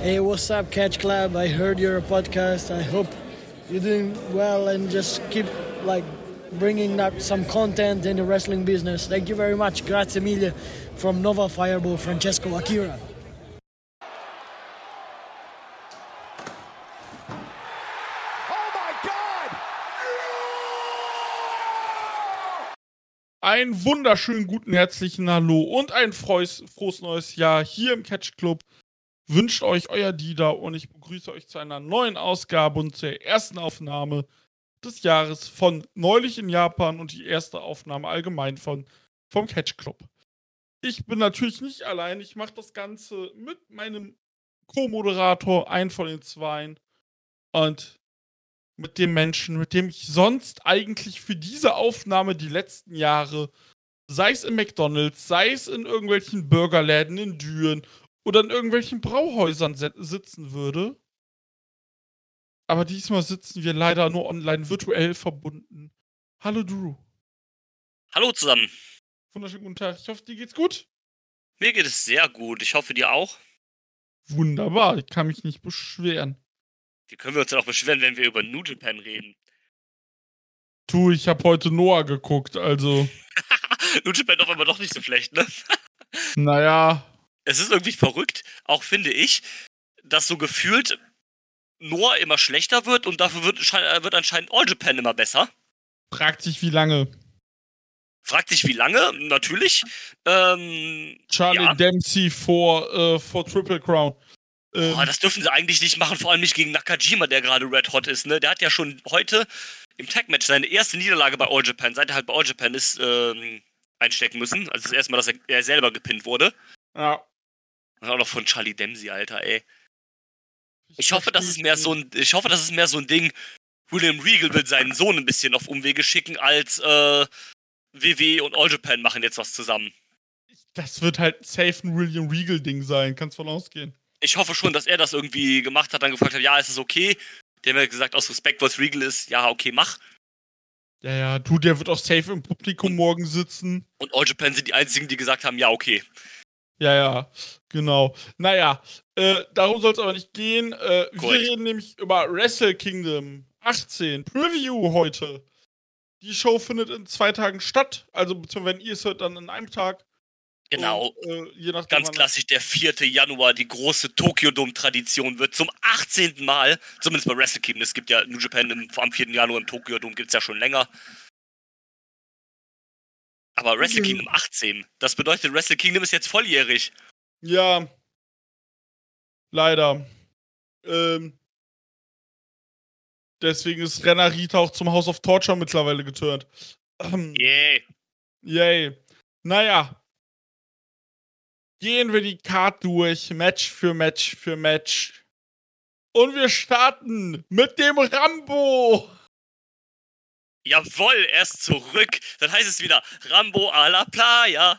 Hey, what's up, Catch Club? I heard your podcast. I hope you're doing well and just keep like bringing up some content in the wrestling business. Thank you very much. Grazie mille from Nova Fireball, Francesco Akira. Einen wunderschönen guten herzlichen Hallo und ein frohes, frohes neues Jahr hier im Catch Club. Wünscht euch euer Dieter und ich begrüße euch zu einer neuen Ausgabe und zur ersten Aufnahme des Jahres von Neulich in Japan und die erste Aufnahme allgemein von vom Catch Club. Ich bin natürlich nicht allein, ich mache das Ganze mit meinem Co-Moderator, ein von den Zweien und mit dem Menschen, mit dem ich sonst eigentlich für diese Aufnahme die letzten Jahre, sei es in McDonalds, sei es in irgendwelchen Burgerläden in Düren oder in irgendwelchen Brauhäusern sitzen würde. Aber diesmal sitzen wir leider nur online virtuell verbunden. Hallo Drew. Hallo zusammen. Wunderschönen guten Tag. Ich hoffe, dir geht's gut. Mir geht es sehr gut. Ich hoffe, dir auch. Wunderbar. Ich kann mich nicht beschweren. Wie können wir uns denn auch beschweren, wenn wir über Japan reden? Tu, ich habe heute Noah geguckt, also. Japan doch immer doch nicht so schlecht, ne? naja. Es ist irgendwie verrückt, auch finde ich, dass so gefühlt Noah immer schlechter wird und dafür wird, wird anscheinend All Japan immer besser. Fragt sich, wie lange. Fragt sich, wie lange? Natürlich. Ähm, Charlie ja. Dempsey vor, äh, vor Triple Crown. Ähm, oh, das dürfen sie eigentlich nicht machen, vor allem nicht gegen Nakajima, der gerade red hot ist. Ne? Der hat ja schon heute im Tag-Match seine erste Niederlage bei All Japan, seit er halt bei All Japan ist, ähm, einstecken müssen. Also das erste Mal, dass er, er selber gepinnt wurde. Ja. Und auch noch von Charlie Dempsey, Alter, ey. Ich hoffe, das ist mehr so ein, ich hoffe, das ist mehr so ein Ding. William Regal will seinen Sohn ein bisschen auf Umwege schicken, als äh, WWE und All Japan machen jetzt was zusammen. Das wird halt safe ein William Regal-Ding sein, kannst von ausgehen ich hoffe schon, dass er das irgendwie gemacht hat, dann gefragt hat, ja, ist es okay? Der hat mir gesagt, aus Respekt, was Regal ist, ja, okay, mach. Ja, ja, du, der wird auch safe im Publikum morgen sitzen. Und All Japan sind die einzigen, die gesagt haben, ja, okay. Ja, ja, genau. Naja, äh, darum soll es aber nicht gehen. Äh, wir reden nämlich über Wrestle Kingdom 18 Preview heute. Die Show findet in zwei Tagen statt. Also, beziehungsweise wenn ihr es hört, dann in einem Tag. Genau. Und, äh, Ganz klassisch, der 4. Januar, die große Tokyo Dome-Tradition wird zum 18. Mal, zumindest bei Wrestle Kingdom, es gibt ja New Japan im, am 4. Januar im Tokyo Dome, gibt es ja schon länger. Aber Wrestle mhm. Kingdom 18, das bedeutet, Wrestle Kingdom ist jetzt volljährig. Ja. Leider. Ähm. Deswegen ist Renarita auch zum House of Torture mittlerweile geturnt. Ähm, Yay. Yay. Naja, gehen wir die Card durch, Match für Match für Match. Und wir starten mit dem Rambo. Jawoll, er ist zurück. Dann heißt es wieder Rambo a la Playa.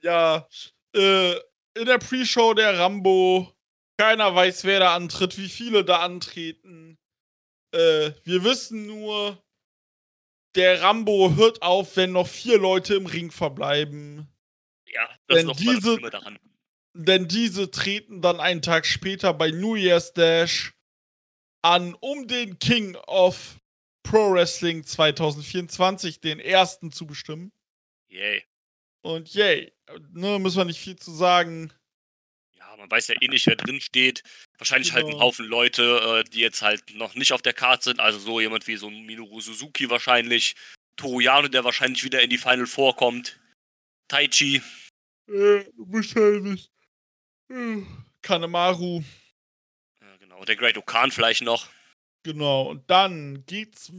Ja, äh, in der Pre-Show der Rambo. Keiner weiß, wer da antritt, wie viele da antreten. Äh, wir wissen nur, der Rambo hört auf, wenn noch vier Leute im Ring verbleiben. Ja, das denn ist diese, daran. Denn diese treten dann einen Tag später bei New Year's Dash an, um den King of Pro Wrestling 2024, den ersten, zu bestimmen. Yay. Und yay. Ne, müssen wir nicht viel zu sagen. Ja, man weiß ja eh nicht, wer drin steht. Wahrscheinlich genau. halt ein. Haufen Leute, äh, die jetzt halt noch nicht auf der Karte sind. Also so jemand wie so ein Minoru Suzuki wahrscheinlich. Toru Yano, der wahrscheinlich wieder in die Final vorkommt. Taichi. Äh, wahrscheinlich. Äh, Kanemaru. Genau. Der Great Okan vielleicht noch. Genau. Und dann geht's.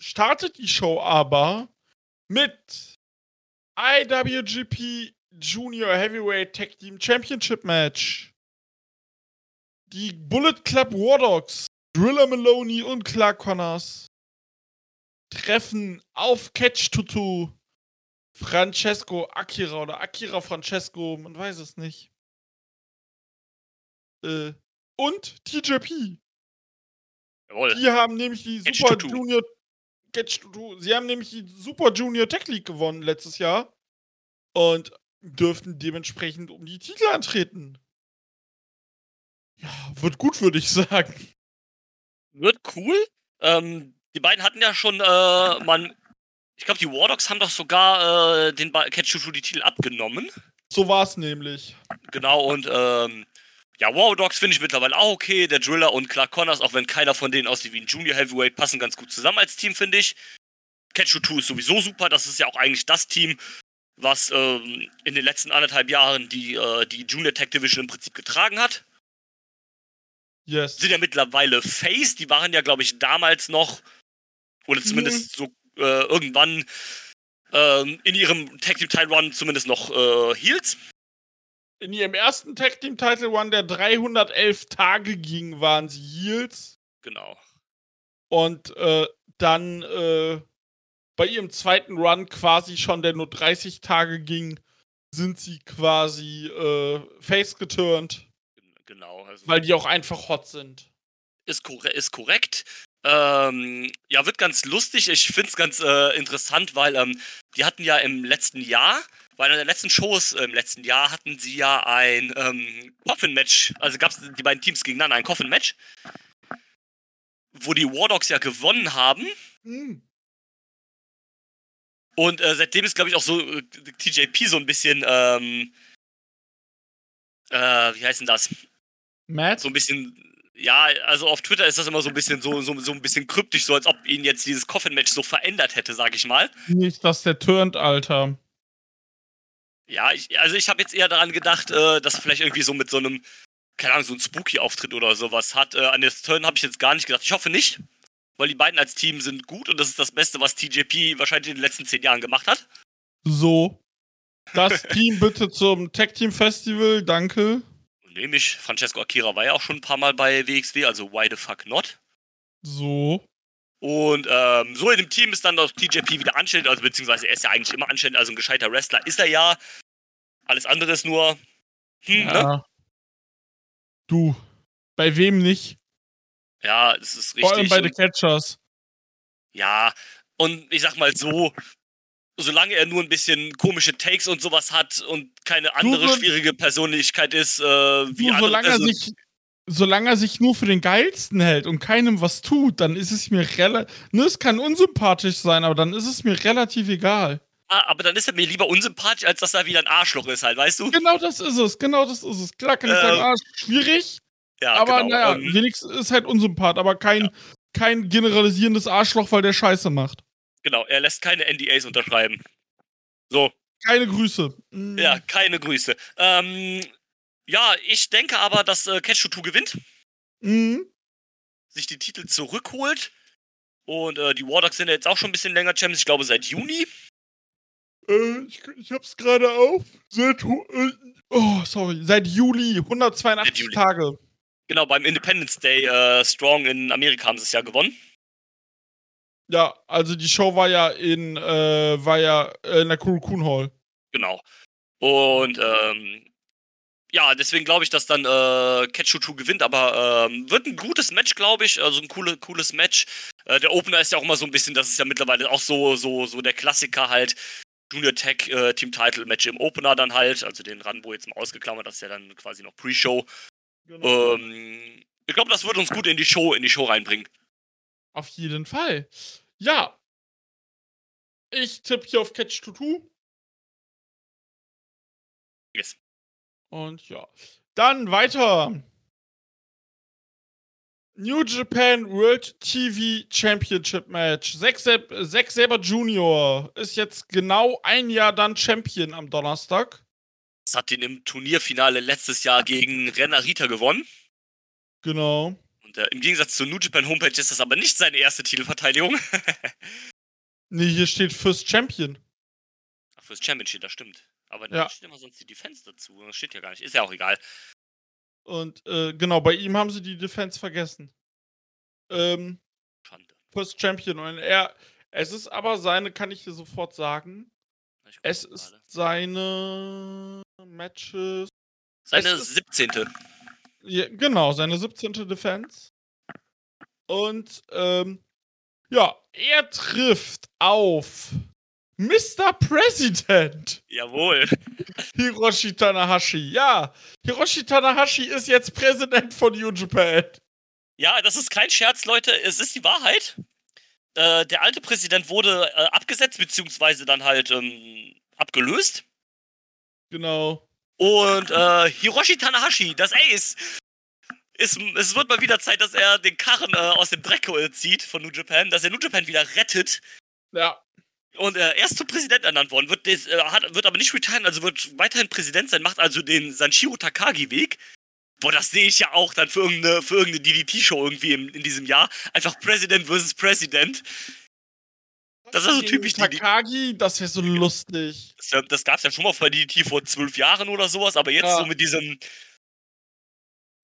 Startet die Show aber mit IWGP Junior Heavyweight Tag Team Championship Match. Die Bullet Club War Dogs, Driller Maloney und Clark Connors treffen auf Catch Tutu Francesco Akira oder Akira Francesco, man weiß es nicht. Äh, und TJP. Jawohl. Die haben nämlich die Catch Super Tutu. Junior Catch. Sie haben nämlich die Super Junior Tech League gewonnen letztes Jahr und dürften dementsprechend um die Titel antreten. Ja, wird gut, würde ich sagen. Wird cool. Ähm, die beiden hatten ja schon, äh, man, ich glaube, die War Dogs haben doch sogar äh, den Catch die Titel abgenommen. So war es nämlich. Genau, und ähm, ja, War Dogs finde ich mittlerweile auch okay. Der Driller und Clark Connors, auch wenn keiner von denen aussieht wie ein Junior Heavyweight, passen ganz gut zusammen als Team, finde ich. Catch 2 ist sowieso super. Das ist ja auch eigentlich das Team, was ähm, in den letzten anderthalb Jahren die, äh, die Junior Tech Division im Prinzip getragen hat. Yes. Sind ja mittlerweile Face. Die waren ja, glaube ich, damals noch, oder zumindest mhm. so äh, irgendwann ähm, in ihrem Tag Team Title Run zumindest noch äh, Heels. In ihrem ersten Tag Team Title Run, der 311 Tage ging, waren sie Heels. Genau. Und äh, dann äh, bei ihrem zweiten Run quasi schon, der nur 30 Tage ging, sind sie quasi äh, face geturnt. Genau. Also weil die auch einfach hot sind. Ist, korre ist korrekt. Ähm, ja, wird ganz lustig. Ich finde es ganz äh, interessant, weil ähm, die hatten ja im letzten Jahr, bei einer der letzten Shows im letzten Jahr, hatten sie ja ein ähm, Coffin-Match. Also gab es die beiden Teams gegeneinander, ein Coffin-Match, wo die War Dogs ja gewonnen haben. Mhm. Und äh, seitdem ist, glaube ich, auch so äh, TJP so ein bisschen, ähm, äh, wie heißt denn das? Matt? So ein bisschen, ja, also auf Twitter ist das immer so ein bisschen so, so, so ein bisschen kryptisch, so als ob ihn jetzt dieses Coffin-Match so verändert hätte, sag ich mal. Nicht, dass der turnt, Alter. Ja, ich, also ich habe jetzt eher daran gedacht, äh, dass er vielleicht irgendwie so mit so einem, keine Ahnung, so ein Spooky-Auftritt oder sowas hat. Äh, an das Turn habe ich jetzt gar nicht gedacht. Ich hoffe nicht, weil die beiden als Team sind gut und das ist das Beste, was TJP wahrscheinlich in den letzten zehn Jahren gemacht hat. So. Das Team bitte zum Tag Team Festival, danke. Nehme ich. Francesco Akira war ja auch schon ein paar Mal bei WXW, also why the fuck not? So. Und ähm, so in dem Team ist dann auch TJP wieder anständig, also beziehungsweise er ist ja eigentlich immer anständig, also ein gescheiter Wrestler ist er ja. Alles andere ist nur. Hm, ja. ne? Du. Bei wem nicht? Ja, das ist richtig. Vor allem bei den Catchers. Ja, und ich sag mal so, solange er nur ein bisschen komische Takes und sowas hat und keine andere du, schwierige Persönlichkeit ist, äh, wie du, solange er sich Solange er sich nur für den Geilsten hält und keinem was tut, dann ist es mir relativ. Ne, es kann unsympathisch sein, aber dann ist es mir relativ egal. Ah, aber dann ist er mir lieber unsympathisch, als dass er wieder ein Arschloch ist, halt, weißt du? Genau das ist es, genau das ist es. Klar kann ich äh, sagen, Arsch, schwierig. Ja, aber genau, naja, ähm, wenigstens ist halt unsympath, aber kein, ja. kein generalisierendes Arschloch, weil der Scheiße macht. Genau, er lässt keine NDAs unterschreiben. So. Keine Grüße. Mhm. Ja, keine Grüße. Ähm, ja, ich denke aber, dass äh, Ketchutu gewinnt. Mhm. Sich die Titel zurückholt. Und äh, die Wardogs sind ja jetzt auch schon ein bisschen länger Champions, ich glaube seit Juni. Äh, ich, ich hab's gerade auf. Seit, äh, oh, sorry, seit Juli, 182 seit Juli. Tage. Genau, beim Independence Day äh, Strong in Amerika haben sie es ja gewonnen. Ja, also die Show war ja in, äh, war ja in der Kurokun Hall. Genau. Und ähm, ja, deswegen glaube ich, dass dann äh, Ketchutu gewinnt, aber ähm, wird ein gutes Match, glaube ich. Also ein coole, cooles Match. Äh, der Opener ist ja auch immer so ein bisschen, das ist ja mittlerweile auch so, so, so der Klassiker halt. Junior Tech äh, Team Title Match im Opener dann halt, also den Rambo jetzt mal ausgeklammert, das ist ja dann quasi noch Pre-Show. Genau. Ähm, ich glaube, das wird uns gut in die Show, in die Show reinbringen. Auf jeden Fall. Ja. Ich tippe hier auf Catch Tutu. Yes. Und ja. Dann weiter. New Japan World TV Championship Match. Zack, Zack Saber Junior ist jetzt genau ein Jahr dann Champion am Donnerstag. Das hat ihn im Turnierfinale letztes Jahr gegen Renarita gewonnen. Genau. Und äh, im Gegensatz zur New Japan Homepage ist das aber nicht seine erste Titelverteidigung. nee, hier steht First Champion. Ach, First Champion steht, das stimmt. Aber da ja. steht immer sonst die Defense dazu. Das steht ja gar nicht. Ist ja auch egal. Und äh, genau, bei ihm haben sie die Defense vergessen. Ähm, Schande. First Champion. Und er, es ist aber seine, kann ich dir sofort sagen. Es ist gerade. seine Matches. Seine 17. Ja, genau, seine 17. Defense. Und ähm, ja, er trifft auf Mr. President. Jawohl. Hiroshi Tanahashi. Ja, Hiroshi Tanahashi ist jetzt Präsident von New Japan. Ja, das ist kein Scherz, Leute. Es ist die Wahrheit. Äh, der alte Präsident wurde äh, abgesetzt, beziehungsweise dann halt ähm, abgelöst. Genau. Und äh, Hiroshi Tanahashi, das Ace, ist, es wird mal wieder Zeit, dass er den Karren äh, aus dem Dreck zieht von New Japan, dass er New Japan wieder rettet. Ja. Und äh, er ist zum Präsident ernannt worden, wird, des, äh, hat, wird aber nicht retiren, also wird weiterhin Präsident sein, macht also den Sanshiro Takagi-Weg. Boah, das sehe ich ja auch dann für irgendeine, für irgendeine DDT-Show irgendwie in, in diesem Jahr. Einfach President versus President. Das ist so typisch Takagi, das wäre so lustig. Das, das gab es ja schon mal bei DDT vor zwölf Jahren oder sowas, aber jetzt ja. so mit diesen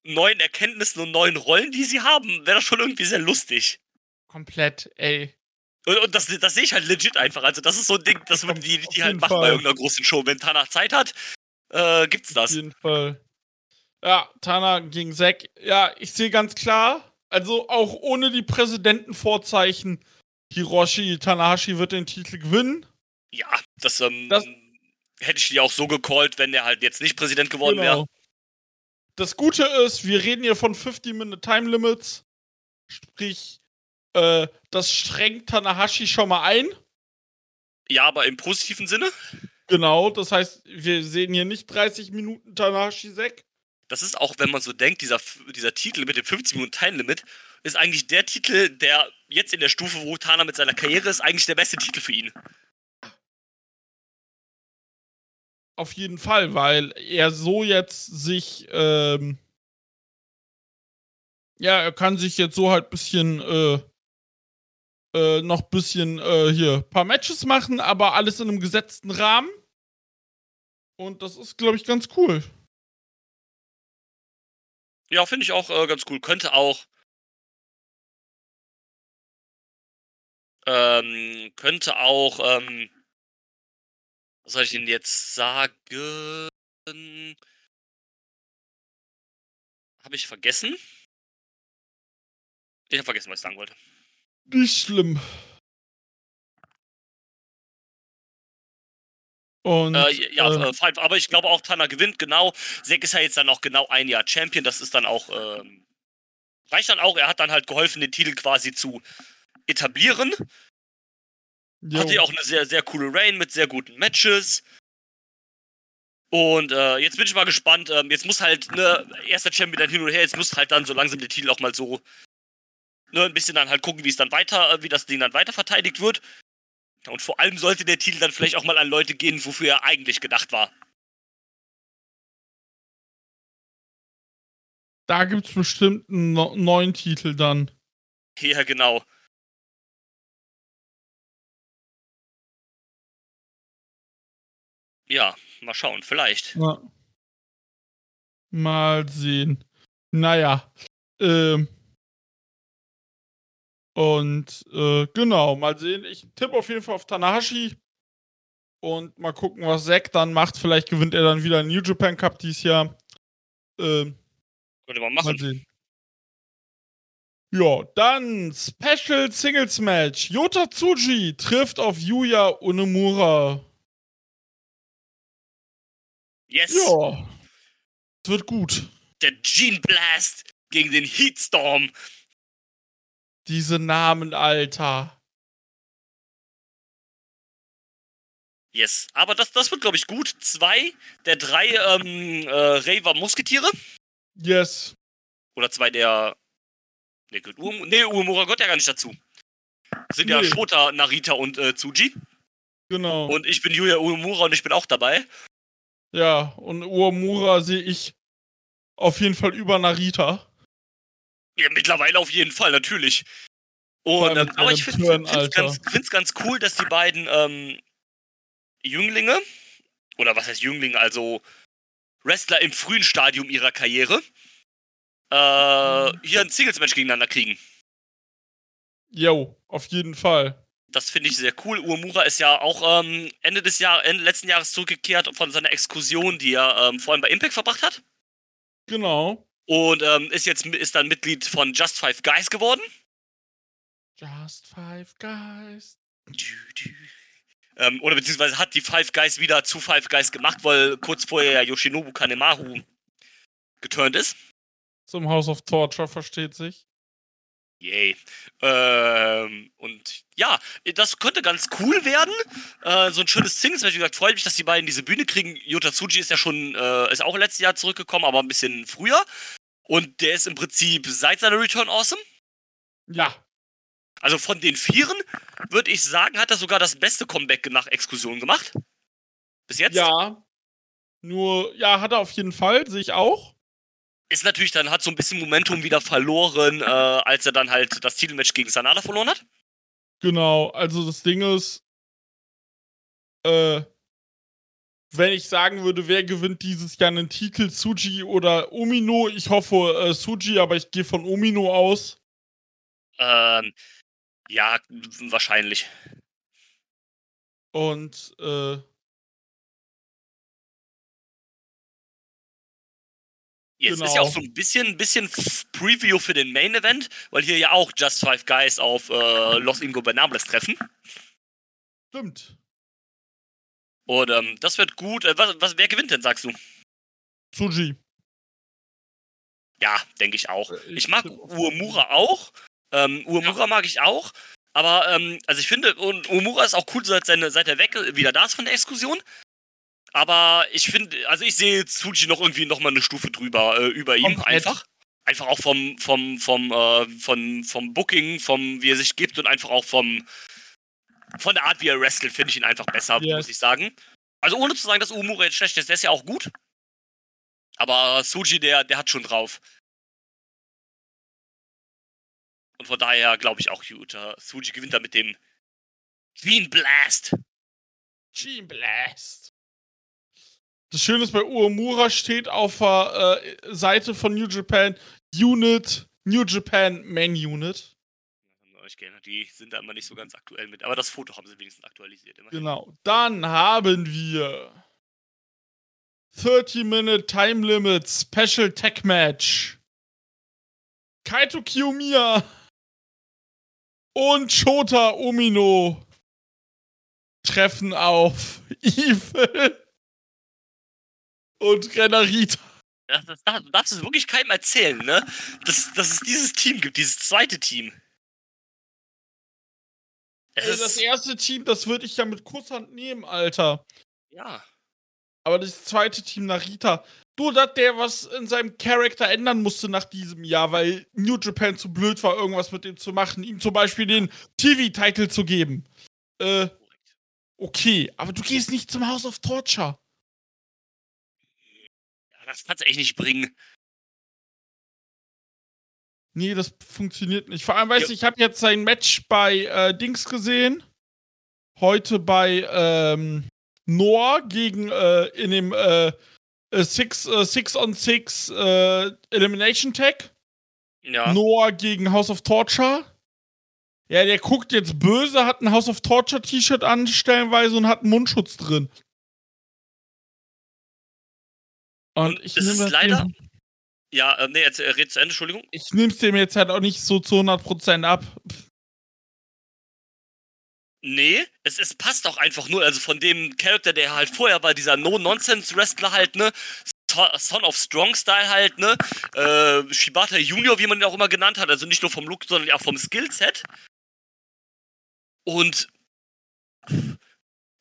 neuen Erkenntnissen und neuen Rollen, die sie haben, wäre das schon irgendwie sehr lustig. Komplett, ey. Und, und das, das sehe ich halt legit einfach. Also, das ist so ein Ding, das man die, die halt macht bei irgendeiner großen Show. Wenn Tana Zeit hat, äh, gibt's das. Auf jeden Fall. Ja, Tana gegen Zack. Ja, ich sehe ganz klar, also auch ohne die Präsidentenvorzeichen, Hiroshi Tanahashi wird den Titel gewinnen. Ja, das, ähm, das hätte ich dir auch so gecallt, wenn er halt jetzt nicht Präsident geworden genau. wäre. Das Gute ist, wir reden hier von 50-Minute Time Limits. Sprich, äh, das strengt Tanahashi schon mal ein. Ja, aber im positiven Sinne? Genau, das heißt, wir sehen hier nicht 30 Minuten Tanahashi Sek. Das ist auch, wenn man so denkt, dieser, dieser Titel mit dem 50 Minuten Time Limit ist eigentlich der Titel, der jetzt in der Stufe, wo Tana mit seiner Karriere ist, eigentlich der beste Titel für ihn. Auf jeden Fall, weil er so jetzt sich ähm, ja, er kann sich jetzt so halt ein bisschen äh, äh, noch ein bisschen äh, hier paar Matches machen, aber alles in einem gesetzten Rahmen. Und das ist, glaube ich, ganz cool. Ja, finde ich auch äh, ganz cool. Könnte auch. Ähm, könnte auch. Ähm, was soll ich Ihnen jetzt sagen? Habe ich vergessen? Ich habe vergessen, was ich sagen wollte. Nicht schlimm. Und, äh, ja, äh, äh aber ich glaube auch Tanner gewinnt, genau. Zack ist ja jetzt dann auch genau ein Jahr Champion. Das ist dann auch, ähm, reicht dann auch. Er hat dann halt geholfen, den Titel quasi zu etablieren. Jo. Hatte ja auch eine sehr, sehr coole Reign mit sehr guten Matches. Und äh, jetzt bin ich mal gespannt. Ähm, jetzt muss halt, ne, erster Champion dann hin und her, jetzt muss halt dann so langsam der Titel auch mal so ne, ein bisschen dann halt gucken, wie es dann weiter, äh, wie das Ding dann weiter verteidigt wird. Und vor allem sollte der Titel dann vielleicht auch mal an Leute gehen, wofür er eigentlich gedacht war. Da gibt es bestimmt einen neuen Titel dann. Ja, genau. Ja, mal schauen, vielleicht. Ja. Mal sehen. Naja. Ähm. Und äh, genau, mal sehen. Ich tippe auf jeden Fall auf Tanahashi. Und mal gucken, was Zack dann macht. Vielleicht gewinnt er dann wieder einen New Japan Cup dieses Jahr. Ähm, Könnte man machen. Mal sehen. Ja, dann Special Singles Match. Yota Tsuji trifft auf Yuya Unemura. Yes. Ja. Es wird gut. Der Gene Blast gegen den Heatstorm. Diese Namen, Alter. Yes, aber das, das wird, glaube ich, gut. Zwei der drei ähm, äh, Raver Musketiere. Yes. Oder zwei der. Nee, Uem nee Uemura gehört ja gar nicht dazu. Das sind nee. ja Shota, Narita und äh, Tsuji. Genau. Und ich bin Yuya Uemura und ich bin auch dabei. Ja, und Uemura sehe ich auf jeden Fall über Narita. Ja, mittlerweile auf jeden Fall, natürlich. Und, ähm, aber ich finde es ganz, ganz cool, dass die beiden ähm, Jünglinge, oder was heißt Jünglinge, also Wrestler im frühen Stadium ihrer Karriere, äh, hier ein Singles-Match gegeneinander kriegen. Jo, auf jeden Fall. Das finde ich sehr cool. Uemura ist ja auch ähm, Ende des Jahr, Ende letzten Jahres zurückgekehrt von seiner Exkursion, die er ähm, vor allem bei Impact verbracht hat. Genau. Und ähm, ist jetzt ist dann Mitglied von Just Five Guys geworden. Just Five Guys. Ähm, oder beziehungsweise hat die Five Guys wieder zu Five Guys gemacht, weil kurz vorher ja Yoshinobu Kanemaru geturnt ist. Zum House of Torture, versteht sich. Yay. Ähm, und ja, das könnte ganz cool werden. Äh, so ein schönes Sing. Zum Beispiel gesagt, freut mich, dass die beiden diese Bühne kriegen. Yota Tsuji ist ja schon, äh, ist auch letztes Jahr zurückgekommen, aber ein bisschen früher. Und der ist im Prinzip seit seiner Return awesome. Ja. Also von den Vieren, würde ich sagen, hat er sogar das beste Comeback nach Exkursion gemacht. Bis jetzt? Ja. Nur, ja, hat er auf jeden Fall, sehe ich auch ist natürlich dann, hat so ein bisschen Momentum wieder verloren, äh, als er dann halt das Titelmatch gegen Sanada verloren hat. Genau, also das Ding ist, äh, wenn ich sagen würde, wer gewinnt dieses Jahr einen Titel, Suji oder Omino, ich hoffe äh, Suji, aber ich gehe von Omino aus. Ähm, ja, wahrscheinlich. Und, äh, Jetzt genau. ist ja auch genau. so ein bisschen, ein bisschen Preview für den Main Event, weil hier ja auch Just Five Guys auf äh, Los Ingobernables treffen. Stimmt. Und ähm, das wird gut. Äh, was, was, wer gewinnt denn, sagst du? Suji. Ja, denke ich auch. Äh, ich mag Uemura auch. Ähm, Uemura ja. mag ich auch. Aber, ähm, also ich finde, und Uemura ist auch cool, seit, seine, seit er weg wieder da ist von der Exkursion. Aber ich finde, also ich sehe Tsuji noch irgendwie noch mal eine Stufe drüber, äh, über ihm Komplett. einfach. Einfach auch vom, vom, vom, äh, vom, vom Booking, vom, wie er sich gibt und einfach auch vom, von der Art, wie er wrestelt, finde ich ihn einfach besser, yes. muss ich sagen. Also ohne zu sagen, dass Umura jetzt schlecht ist, der ist ja auch gut. Aber Suji, der, der hat schon drauf. Und von daher glaube ich auch, Yuta. Suji gewinnt da mit dem Gene Blast. Gene Blast. Das Schöne ist, bei Uemura steht auf der äh, Seite von New Japan Unit, New Japan Main Unit. Die sind da immer nicht so ganz aktuell mit, aber das Foto haben sie wenigstens aktualisiert. Immerhin. Genau. Dann haben wir 30-Minute Time Limit Special Tech Match. Kaito Kiyomiya und Shota Omino treffen auf Evil und Renarita. Das, das, das, du darfst es wirklich keinem erzählen, ne? Dass, dass es dieses Team gibt, dieses zweite Team. Ey, das erste Team, das würde ich ja mit Kusshand nehmen, Alter. Ja. Aber das zweite Team, Narita, du, dass der was in seinem Charakter ändern musste nach diesem Jahr, weil New Japan zu blöd war, irgendwas mit ihm zu machen, ihm zum Beispiel den TV-Titel zu geben. Äh, okay, aber du gehst nicht zum House of Torture das kannst du echt nicht bringen. Nee, das funktioniert nicht. Vor allem, weißt du, ja. ich habe jetzt sein Match bei äh, Dings gesehen. Heute bei ähm, Noah gegen äh, in dem äh, äh Six, äh, Six on Six äh, Elimination Tag. Ja. Noah gegen House of Torture. Ja, der guckt jetzt böse, hat ein House of Torture T-Shirt an, stellenweise und hat einen Mundschutz drin. Und ich nehme das leider. Ja, äh, nee, jetzt äh, red zu Ende, Entschuldigung. Ich nehme es dem jetzt halt auch nicht so zu 100% ab. Nee, es, es passt auch einfach nur, also von dem Charakter, der halt vorher war, dieser No-Nonsense-Wrestler halt, ne? Son of Strong Style halt, ne? Äh, Shibata Junior, wie man ihn auch immer genannt hat, also nicht nur vom Look, sondern auch vom Skillset. Und.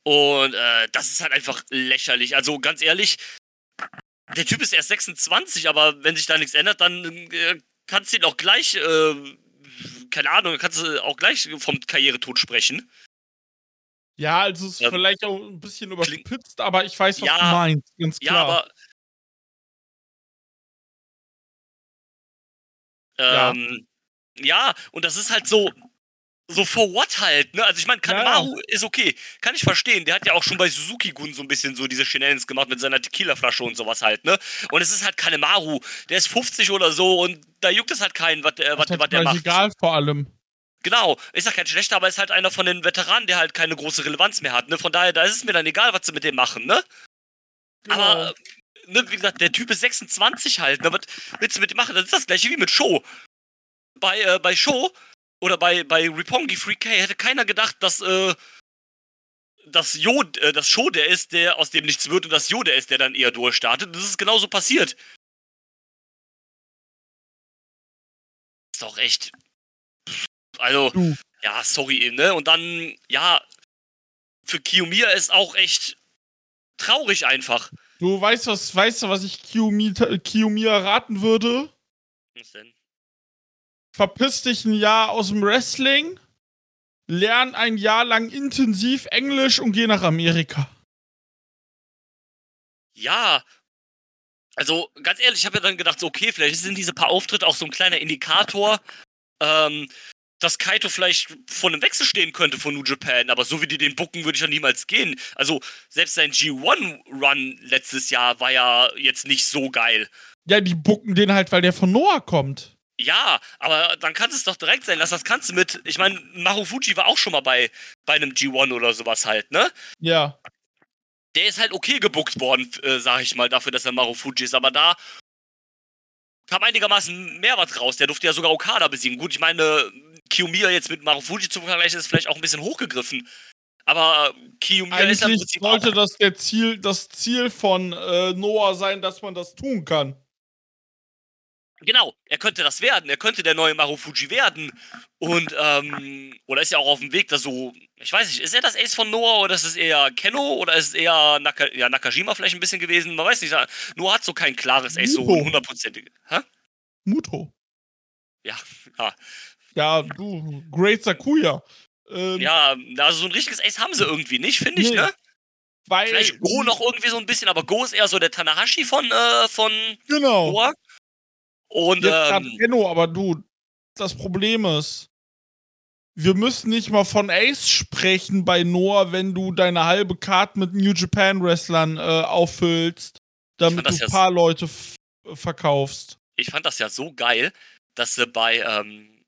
Und äh, das ist halt einfach lächerlich. Also ganz ehrlich, der Typ ist erst 26, aber wenn sich da nichts ändert, dann äh, kannst du ihn auch gleich, äh, keine Ahnung, kannst du auch gleich vom Karrieretod sprechen. Ja, also es ist ja. vielleicht auch ein bisschen überspitzt, aber ich weiß, was ja, du meinst, ganz klar. Ja, aber. Ähm, ja. ja, und das ist halt so, so for what halt, ne? Also ich meine, Kanemaru ja. ist okay, kann ich verstehen. Der hat ja auch schon bei Suzuki-Gun so ein bisschen so diese Shenanigans gemacht mit seiner Tequila-Flasche und sowas halt, ne? Und es ist halt Kanemaru, der ist 50 oder so und da juckt es halt keinen, was der, was, was der macht. egal vor allem. Genau, ist ja kein schlechter, aber ist halt einer von den Veteranen, der halt keine große Relevanz mehr hat, ne? Von daher, da ist es mir dann egal, was sie mit dem machen, ne? Genau. Aber, ne, wie gesagt, der Typ ist 26 halt, ne? Was willst du mit dem machen? Das ist das gleiche wie mit Show. Bei, äh, bei Show oder bei, bei Ripongi 3K hätte keiner gedacht, dass, äh, dass Jo, äh, dass Show der ist, der aus dem nichts wird und dass Jo der ist, der dann eher durchstartet. Das ist genauso passiert. Ist doch echt. Also, Du. ja, sorry, ne? Und dann, ja, für Kiyomiya ist auch echt traurig einfach. Du weißt was, weißt du, was ich Kiyomi- Kiyomiya raten würde? Was denn? Verpiss dich ein Jahr aus dem Wrestling, lern ein Jahr lang intensiv Englisch und geh nach Amerika. Ja. Also, ganz ehrlich, ich habe ja dann gedacht, so, okay, vielleicht sind diese paar Auftritte auch so ein kleiner Indikator, ähm, dass Kaito vielleicht vor einem Wechsel stehen könnte von New Japan, aber so wie die den bucken, würde ich ja niemals gehen. Also, selbst sein G1-Run letztes Jahr war ja jetzt nicht so geil. Ja, die bucken den halt, weil der von Noah kommt. Ja, aber dann kannst es doch direkt sein lassen. Das kannst du mit, ich meine, Marufuji war auch schon mal bei, bei einem G1 oder sowas halt, ne? Ja. der ist halt okay gebuckt worden, äh, sag ich mal, dafür, dass er Marufuji ist. Aber da kam einigermaßen mehr was raus. Der durfte ja sogar Okada besiegen. Gut, ich meine, Kiyomiya jetzt mit Marufuji zu vergleichen, ist vielleicht auch ein bisschen hochgegriffen. Aber Kiyomiya ist ja Eigentlich sollte das der Ziel, das Ziel von äh, Noah sein, dass man das tun kann. Genau, er könnte das werden. Er könnte der neue Marufuji werden. Und, ähm, oder ist ja auch auf dem Weg, da so, ich weiß nicht, ist er das Ace von Noah oder ist es eher Kenno oder ist es eher Naka, ja, Nakajima vielleicht ein bisschen gewesen? Man weiß nicht. Noah hat so kein klares Ace, so hundertprozentig. Hä? Muto. Ja, ja. Ja, du, Great Sakuya. Ähm, Ja, also so ein richtiges Ace haben sie irgendwie nicht, finde ich, Nee. ne? weil, Vielleicht Go noch irgendwie so ein bisschen, aber Go ist eher so der Tanahashi von, äh, von Genau. Noah. Und, Jetzt ähm, Enno, aber du, das Problem ist, wir müssen nicht mal von Ace sprechen bei Noah, wenn du deine halbe Card mit New Japan Wrestlern äh, auffüllst, damit du ja ein paar Leute f- verkaufst. ich fand das ja so geil, dass sie bei, ähm,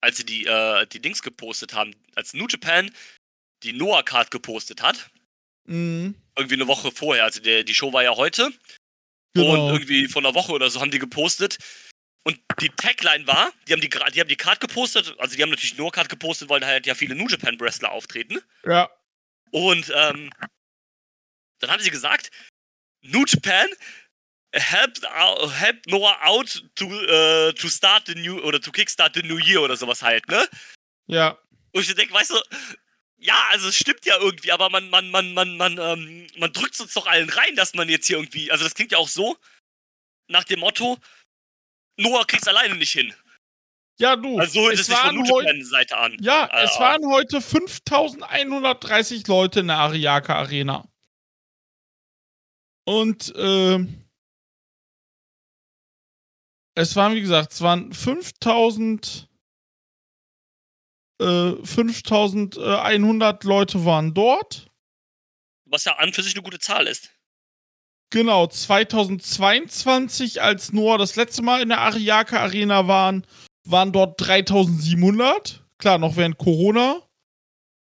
als sie die, äh, die Dings gepostet haben, als New Japan die Noah-Card gepostet hat, Mhm. irgendwie eine Woche vorher, also der, die Show war ja heute, Genau. und irgendwie vor einer Woche oder so haben die gepostet. Und die Tagline war, die haben die, die haben die Card gepostet, also die haben natürlich nur Card gepostet, weil da halt ja viele New Japan Wrestler auftreten. ja. Und ähm, dann haben sie gesagt, New Japan helped, ou- helped Noah out to, äh, to start the new oder to kickstart the new year oder sowas halt, ne? Ja. Und ich denke, weißt du, ja, also es stimmt ja irgendwie, aber man, man, man, man, man, ähm, man drückt uns doch allen rein, dass man jetzt hier irgendwie, also das klingt ja auch so, nach dem Motto, Noah kriegt's alleine nicht hin. Ja, du. Also so es von waren New heu- Japan Seite an. ja, Äh, es waren heute 5130 Leute in der Ariake Arena. Und ähm, es waren, wie gesagt, es waren 5000 äh, 5100 Leute waren dort. Was ja an für sich eine gute Zahl ist. Genau, 2022, als Noah das letzte Mal in der Ariake Arena waren, waren dort 3700. Klar, noch während Corona.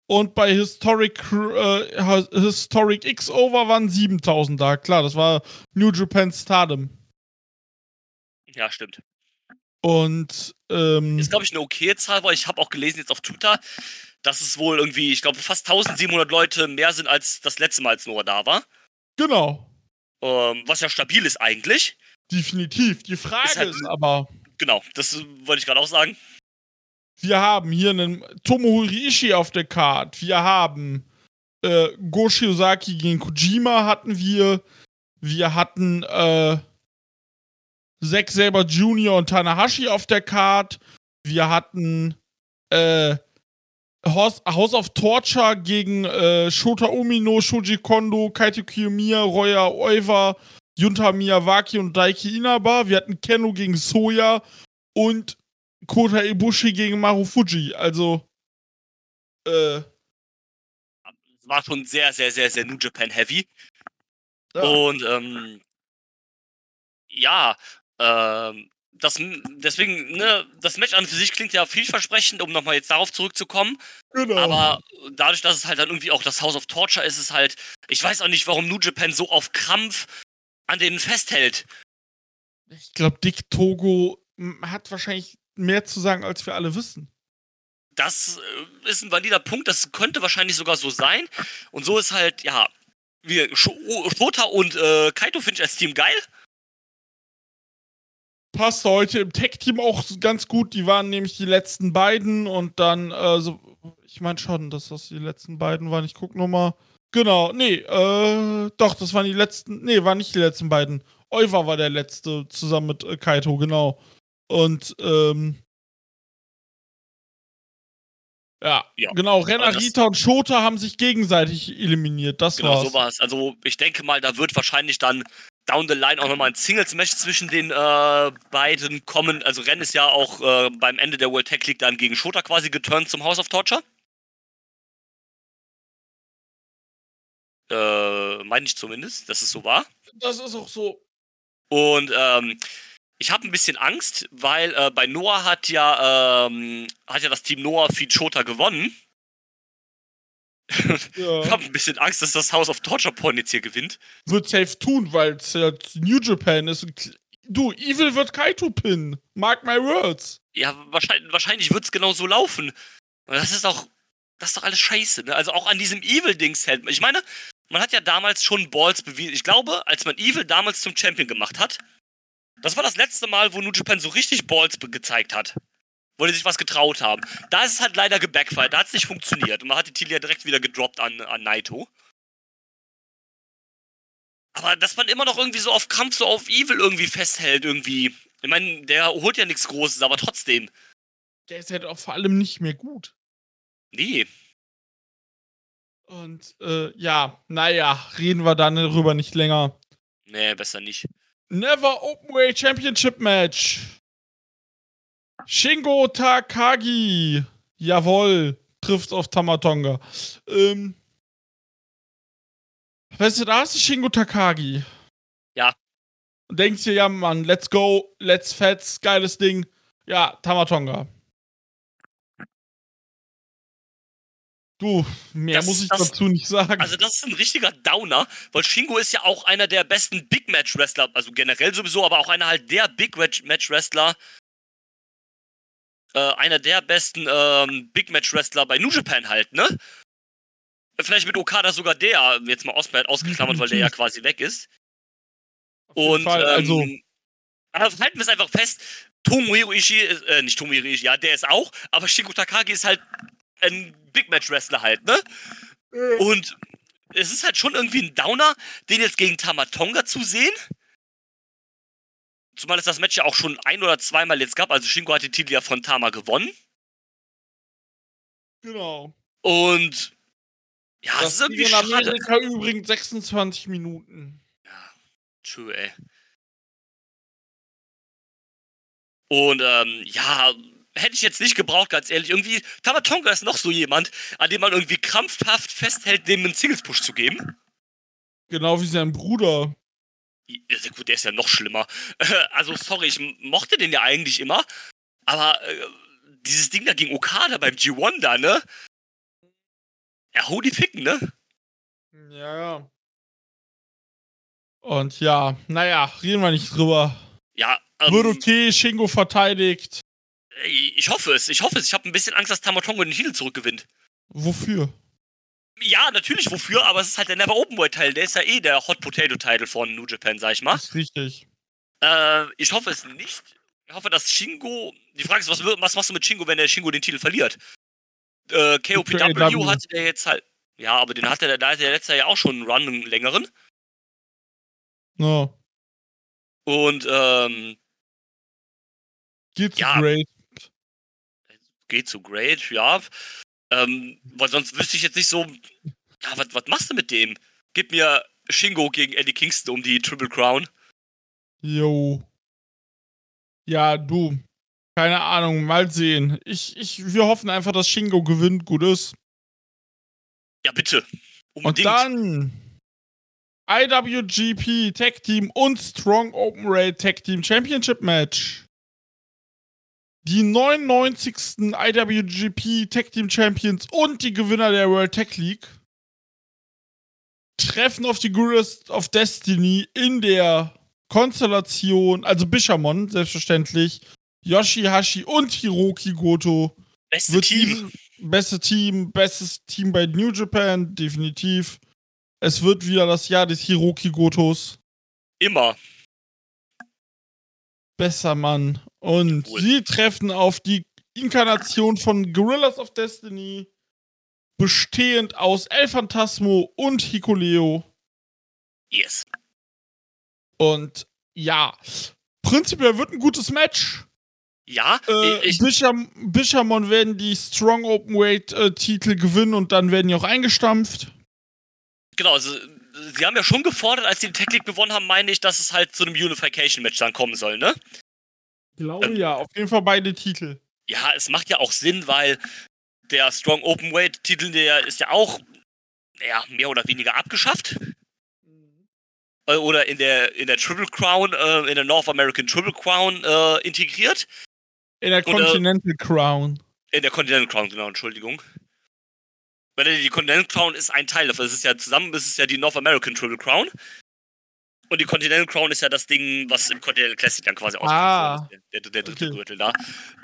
Und bei Historic, äh, Historic X-Over waren 7000 da. Klar, das war New Japan Stardom. Ja, stimmt. Und, ähm, Ist, glaube ich, eine okay Zahl, weil ich habe auch gelesen jetzt auf Twitter, dass es wohl irgendwie, ich glaube, fast 1700 Leute mehr sind als das letzte Mal, als Noah da war. genau. Ähm, was ja stabil ist eigentlich. Definitiv. Die Frage Ist halt- ist aber, Genau, das wollte ich gerade auch sagen. wir haben hier einen Tomohori Ishii auf der Card. Wir haben äh, Go Shiozaki gegen Kojima hatten wir. Wir hatten äh, Zack Saber Jr. und Tanahashi auf der Card. Wir hatten äh, House, House of Torture gegen äh, Shota Umino, Shoji Kondo, Kaito Kiyomiya, Roya Oiwa, Junta Miyawaki und Daiki Inaba. Wir hatten Kenno gegen Soya und Kota Ibushi gegen Marufuji. Also, äh, Es war schon sehr, sehr, sehr, sehr New Japan Heavy. Ja. Und ähm, ja, ähm, das, deswegen, ne, das Match an für sich klingt ja vielversprechend, um nochmal jetzt darauf zurückzukommen. genau. Aber dadurch, dass es halt dann irgendwie auch das House of Torture ist, ist es halt, ich weiß auch nicht, warum New Japan so auf Krampf an denen festhält. ich glaube, Dick Togo hat wahrscheinlich mehr zu sagen, als wir alle wissen. das äh, ist ein valider Punkt, das könnte wahrscheinlich sogar so sein. Und so ist halt, ja, wir, Shota und äh, Kaito finde ich als Team geil. Passt heute im Tech-Team auch ganz gut. Die waren nämlich die letzten beiden und dann, äh, so, ich meine schon, dass das die letzten beiden waren. Ich guck nochmal. Genau, nee, äh, doch, das waren die letzten, nee, waren nicht die letzten beiden. Euver war der letzte, zusammen mit äh, Kaito, genau. Und, ähm, ja, ja, genau. Renarita und Shota haben sich gegenseitig eliminiert. Das genau, war's. so war's. Also ich denke mal, da wird wahrscheinlich dann down the line auch nochmal ein Singles-Match zwischen den äh, beiden kommen. Also Ren ist ja auch äh, beim Ende der World Tech League dann gegen Shota quasi geturnt zum House of Torture. Äh, meine ich zumindest, dass es so war. Das ist auch so. Und ähm, ich habe ein bisschen Angst, weil äh, bei Noah hat ja, ähm, hat ja das Team Noah Feed Shota gewonnen. Ja. ich habe ein bisschen Angst, dass das House of Torture Porn jetzt hier gewinnt. Wird safe tun, weil es ja New Japan ist. Du, Evil wird Kaito pinnen. Mark my words. Ja, wahrscheinlich, wahrscheinlich wird es genau so laufen. Das ist auch, das ist doch alles scheiße. Ne? Also auch an diesem Evil-Dings hält. Ich meine, man hat ja damals schon Balls bewiesen. Ich glaube, als man Evil damals zum Champion gemacht hat, das war das letzte Mal, wo New Japan so richtig Balls gezeigt hat. Wo die sich was getraut haben. Da ist es halt leider gebackfired. Da hat es nicht funktioniert. Und man hat die Titel ja direkt wieder gedroppt an, an Naito. Aber dass man immer noch irgendwie so auf Kampf, so auf Evil irgendwie festhält, irgendwie. Ich meine, der holt ja nichts Großes, aber trotzdem. Der ist halt auch vor allem nicht mehr gut. Nee. Und äh, ja, naja, reden wir dann darüber nicht länger. Nee, besser nicht. Never Openweight Championship Match. Shingo Takagi. Jawohl. Trifft auf Tamatonga. Ähm. Weißt du, da hast du Shingo Takagi. Ja. Und denkst dir, ja, Mann, let's go, let's fetz, geiles Ding. Ja, Tamatonga. Du, mehr das, muss ich das, dazu nicht sagen. Also, das ist ein richtiger Downer, weil Shingo ist ja auch einer der besten Big Match Wrestler, also generell sowieso, aber auch einer halt der Big Match Wrestler. Äh, einer der besten ähm, Big Match Wrestler bei New Japan halt, ne? Vielleicht mit Okada sogar der, jetzt mal aus, ausgeklammert, weil der ja quasi weg ist. Und, Fall, also. Ähm, aber halten wir es einfach fest, Tomohiro Ishii, äh, nicht Tomohiro Ishii, ja, der ist auch, aber Shingo Takagi ist halt ein Big Match Wrestler halt, ne? Und es ist halt schon irgendwie ein Downer, den jetzt gegen Tamatonga zu sehen. Zumal es das Match ja auch schon ein oder zweimal jetzt gab. Also Shingo hat den Titel ja von Tama gewonnen. Genau. Und ja, das ist irgendwie in Amerika schade. übrigens 26 Minuten. Ja, true, ey. Und ähm, ja, hätte ich jetzt nicht gebraucht, ganz ehrlich. Irgendwie, Tamatonga ist noch so jemand, an dem man irgendwie krampfhaft festhält, dem einen Singles-Push zu geben. Genau wie sein Bruder. Ja, gut, der ist ja noch schlimmer. Also, sorry, ich mochte den ja eigentlich immer. Aber äh, dieses Ding da gegen Okada beim G1 da, ne? Ja, hau die Ficken, ne? Ja, ja. Und ja, naja, reden wir nicht drüber. Ja, ähm, okay, Shingo verteidigt. Ich hoffe es, ich hoffe es. Ich habe ein bisschen Angst, dass Tamatongo den Titel zurückgewinnt. Wofür? Ja, natürlich wofür, aber es ist halt der Never Open World Teil. Der ist ja eh der Hot Potato Title von New Japan, sag ich mal. Das ist richtig. Äh, ich hoffe es nicht. Ich hoffe, dass Shingo. Die Frage ist, was, was machst du mit Shingo, wenn der Shingo den Titel verliert? Äh, KOPW hatte der jetzt halt. Ja, aber den hatte der, da hatte der letzte Jahr ja auch schon einen Run, einen längeren. No. Und, ähm. Geht's ja, great geht so great, ja. Ähm, weil sonst wüsste ich jetzt nicht so, ja, was, was machst du mit dem? Gib mir Shingo gegen Eddie Kingston um die Triple Crown. Jo. Ja, du. Keine Ahnung, mal sehen. Ich, ich, wir hoffen einfach, dass Shingo gewinnt, gut ist. Ja, bitte. Unbedingt. Und dann IWGP Tag Team und Strong Open Raid Tag Team Championship Match. Die 99. IWGP Tag Team Champions und die Gewinner der World Tag League treffen auf die Gurus of Destiny in der Konstellation, also Bishamon, selbstverständlich, Yoshihashi und Hiroki Goto Beste Team. Beste Team, bestes Team bei New Japan, definitiv. Es wird wieder das Jahr des Hiroki Gotos. Immer. Besser Mann. Und Jawohl. sie treffen auf die Inkarnation von Gorillas of Destiny, bestehend aus El Phantasmo und Hikuleo. Yes. Und ja, prinzipiell wird ein gutes Match. Ja, Äh, ich, Bisham, Bishamon werden die Strong Openweight äh, Titel gewinnen und dann werden die auch eingestampft. genau, also, sie haben ja schon gefordert, als sie den Tech League gewonnen haben, meine ich, dass es halt zu einem Unification-Match dann kommen soll, ne? Glaube Ähm, ja, auf jeden Fall beide Titel. Ja, es macht ja auch Sinn, weil der Strong Openweight-Titel, der ist ja auch ja, mehr oder weniger abgeschafft. Äh, Oder in der, in der Triple Crown, äh, in der North American Triple Crown äh, integriert. In der Continental Crown. In der Continental Crown, genau, Entschuldigung. Weil die Continental Crown ist ein Teil davon. Es ist ja zusammen, es ist ja die North American Triple Crown. Und die Continental Crown ist ja das Ding, was im Continental Classic dann quasi Ah. ausgeführt ist. Der, der, der dritte Okay. Gürtel da.